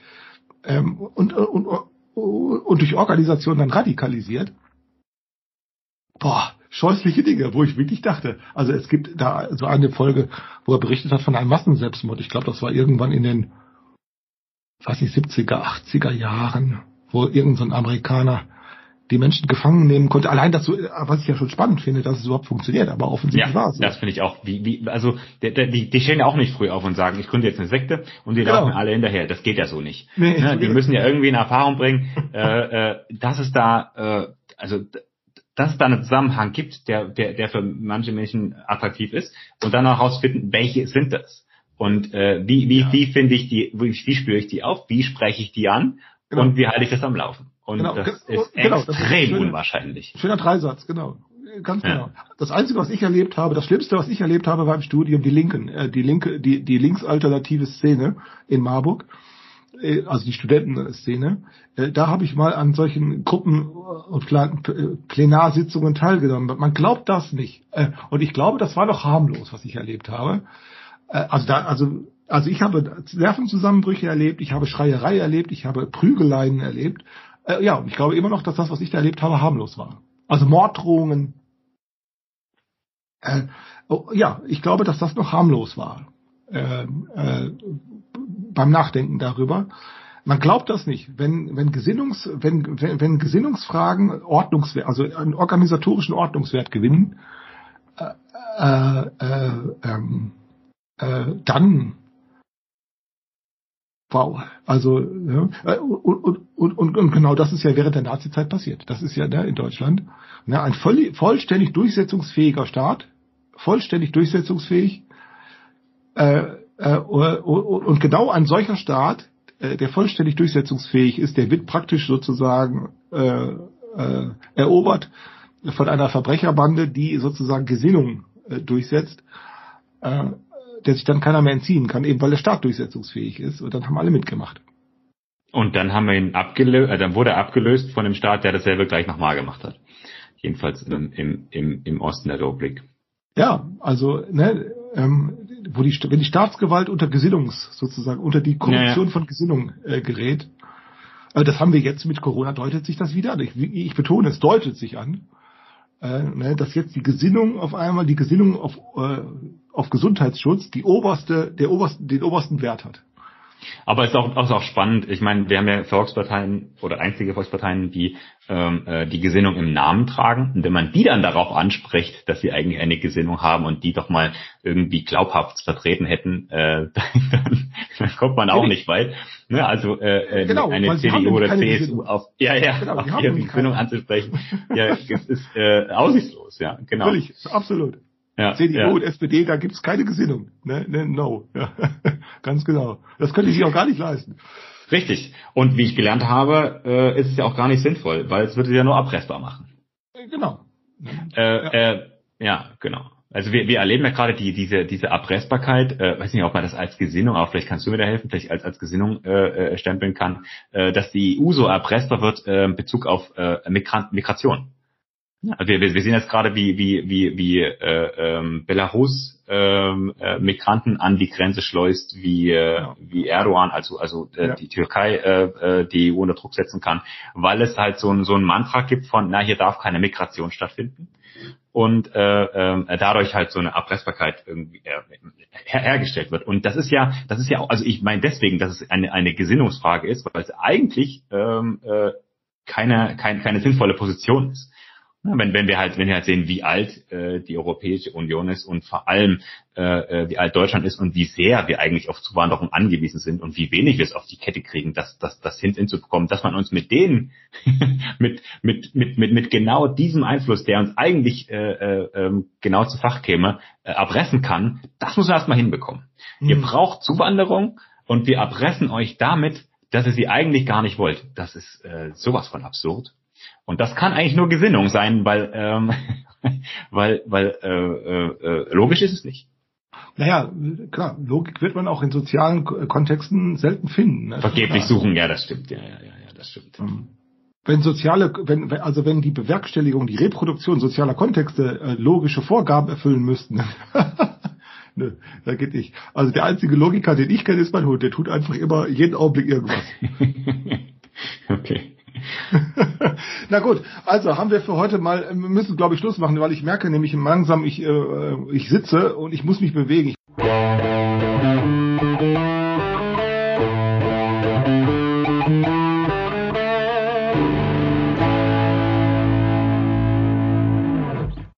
ähm, und, und, und, und durch Organisation dann radikalisiert. Boah, scheußliche Dinge, wo ich wirklich dachte. Also es gibt da so eine Folge, wo er berichtet hat von einem Massenselbstmord. Ich glaube, das war irgendwann in den, weiß nicht, 70er, 80er Jahren, wo irgendein so Amerikaner die Menschen gefangen nehmen konnte. Allein dazu, was ich ja schon spannend finde, dass es überhaupt funktioniert, aber offensichtlich war Ja, es. so. das finde ich auch. Wie, wie, also der, die, die stehen ja auch nicht früh auf und sagen, ich gründe jetzt eine Sekte und die Genau. laufen alle hinterher. Das geht ja so nicht. Nee, ne? Die müssen ja irgendwie in Erfahrung bringen, äh, äh, dass es da, äh, also dass es da einen Zusammenhang gibt, der, der, der für manche Menschen attraktiv ist und dann auch herausfinden, welche sind das. Und äh, wie, wie, Ja. wie finde ich die, wie, wie spüre ich die auf, wie spreche ich die an Genau. und wie halte ich das am Laufen. Und Genau, das ge- ist genau, das ist extrem schöne- unwahrscheinlich. Schöner Dreisatz, genau. Ganz Ja. genau. Das Einzige, was ich erlebt habe, das Schlimmste, was ich erlebt habe, war im Studium die Linken, äh, die linke, die, die linksalternative Szene in Marburg, also die Studentenszene. Äh, da habe ich mal an solchen Gruppen und äh, Plenarsitzungen teilgenommen. Man glaubt das nicht. Äh, und ich glaube, das war doch harmlos, was ich erlebt habe. Äh, also da, also, also ich habe Nervenzusammenbrüche erlebt, ich habe Schreierei erlebt, ich habe Prügeleien erlebt. Äh, ja, und ich glaube immer noch, dass das, was ich da erlebt habe, harmlos war. Also Morddrohungen. Äh, oh, ja, ich glaube, dass das noch harmlos war. Beim Nachdenken darüber. Man glaubt das nicht. Wenn, wenn Gesinnungs, wenn, wenn, wenn Gesinnungsfragen Ordnungswert, also einen organisatorischen Ordnungswert gewinnen, äh, äh, äh, ähm, äh, dann wow, also äh, und, und, und, und, und genau das ist ja während der Nazizeit passiert. Das ist ja ne, in Deutschland ne, ein voll, vollständig durchsetzungsfähiger Staat, vollständig durchsetzungsfähig äh, äh, und, und genau ein solcher Staat, äh, der vollständig durchsetzungsfähig ist, der wird praktisch sozusagen äh, äh, erobert von einer Verbrecherbande, die sozusagen Gesinnung äh, durchsetzt, äh, der sich dann keiner mehr entziehen kann, eben weil der Staat durchsetzungsfähig ist. Und dann haben alle mitgemacht. Und dann haben wir ihn abgelöst, äh, dann wurde er abgelöst von dem Staat, der dasselbe gleich nochmal gemacht hat. Jedenfalls im, im, im, im Osten der Republik. Ja, also ne, ähm, wo die wenn die Staatsgewalt unter Gesinnungs sozusagen unter die Korruption Ja, ja. von Gesinnung äh, gerät, äh, das haben wir jetzt mit Corona deutet sich das wieder an. Ich, ich betone, es deutet sich an, äh, ne, dass jetzt die Gesinnung auf einmal die Gesinnung auf äh, auf Gesundheitsschutz die oberste der obersten den obersten Wert hat. Aber es ist auch, auch, auch spannend. Ich meine, wir haben ja Volksparteien oder einzige Volksparteien, die ähm, äh, die Gesinnung im Namen tragen. Und wenn man die dann darauf anspricht, dass sie eigentlich eine Gesinnung haben und die doch mal irgendwie glaubhaft vertreten hätten, äh, dann, dann kommt man auch nicht weit. Ne? Also äh, äh, Genau, eine CDU oder CSU Gesinnung. auf ja ja Genau, die auf ihre Gesinnung keine. anzusprechen, ja, es ist äh, aussichtslos, ja, genau. Völlig, absolut. Ja, CDU ja. und SPD, da gibt's keine Gesinnung. Ne, ne, no. Ja. Ganz genau. Das könnte ich sich auch gar nicht leisten. Richtig. Und wie ich gelernt habe, äh, ist es ja auch gar nicht sinnvoll, weil es würde ja nur abrestbar machen. Genau. Äh, ja. Äh, ja, genau. Also wir, wir erleben ja gerade die, diese, diese Abrestbarkeit, äh, weiß nicht, ob man das als Gesinnung, aber vielleicht kannst du mir da helfen, vielleicht als, als Gesinnung äh, äh stempeln kann, äh, dass die EU so erpressbar wird äh, in Bezug auf äh, Migrant, Migration. Also wir, wir sehen jetzt gerade, wie, wie, wie, wie äh, ähm, Belarus ähm, äh, Migranten an die Grenze schleust, wie, äh, wie Erdogan, also, also äh, ja. die Türkei äh, äh, die EU unter Druck setzen kann, weil es halt so ein, so ein Mantra gibt von, na, hier darf keine Migration stattfinden und äh, äh, dadurch halt so eine Erpressbarkeit irgendwie äh, her hergestellt wird. Und das ist ja, das ist ja auch, also ich meine deswegen, dass es eine, eine Gesinnungsfrage ist, weil es eigentlich ähm, äh, keine, keine, keine sinnvolle Position ist. Wenn, wenn wir halt, wenn wir halt sehen, wie alt äh, die Europäische Union ist und vor allem äh, äh, wie alt Deutschland ist und wie sehr wir eigentlich auf Zuwanderung angewiesen sind und wie wenig wir es auf die Kette kriegen, das, das, das hinzubekommen, dass man uns mit denen, mit, mit, mit, mit, mit genau diesem Einfluss, der uns eigentlich äh, äh, ähm, genau zu Fach käme, äh, erpressen kann, das muss man erstmal hinbekommen. Mhm. Ihr braucht Zuwanderung und wir erpressen euch damit, dass ihr sie eigentlich gar nicht wollt. Das ist äh, sowas von absurd. Und das kann eigentlich nur Gesinnung sein, weil, ähm, weil, weil äh, äh, äh, logisch ist es nicht. Naja, klar, Logik wird man auch in sozialen Kontexten selten finden. Ne? Vergeblich suchen, ja, das stimmt, ja, ja, ja, ja das stimmt. Mhm. Wenn soziale, wenn, also wenn die Bewerkstelligung, die Reproduktion sozialer Kontexte äh, logische Vorgaben erfüllen müssten, ne, da geht nicht. Also der einzige Logiker, den ich kenne, ist mein Hund. Der tut einfach immer jeden Augenblick irgendwas. okay. Na gut, also haben wir für heute mal, wir müssen glaube ich Schluss machen, weil ich merke nämlich langsam, ich, äh, ich sitze und ich muss mich bewegen.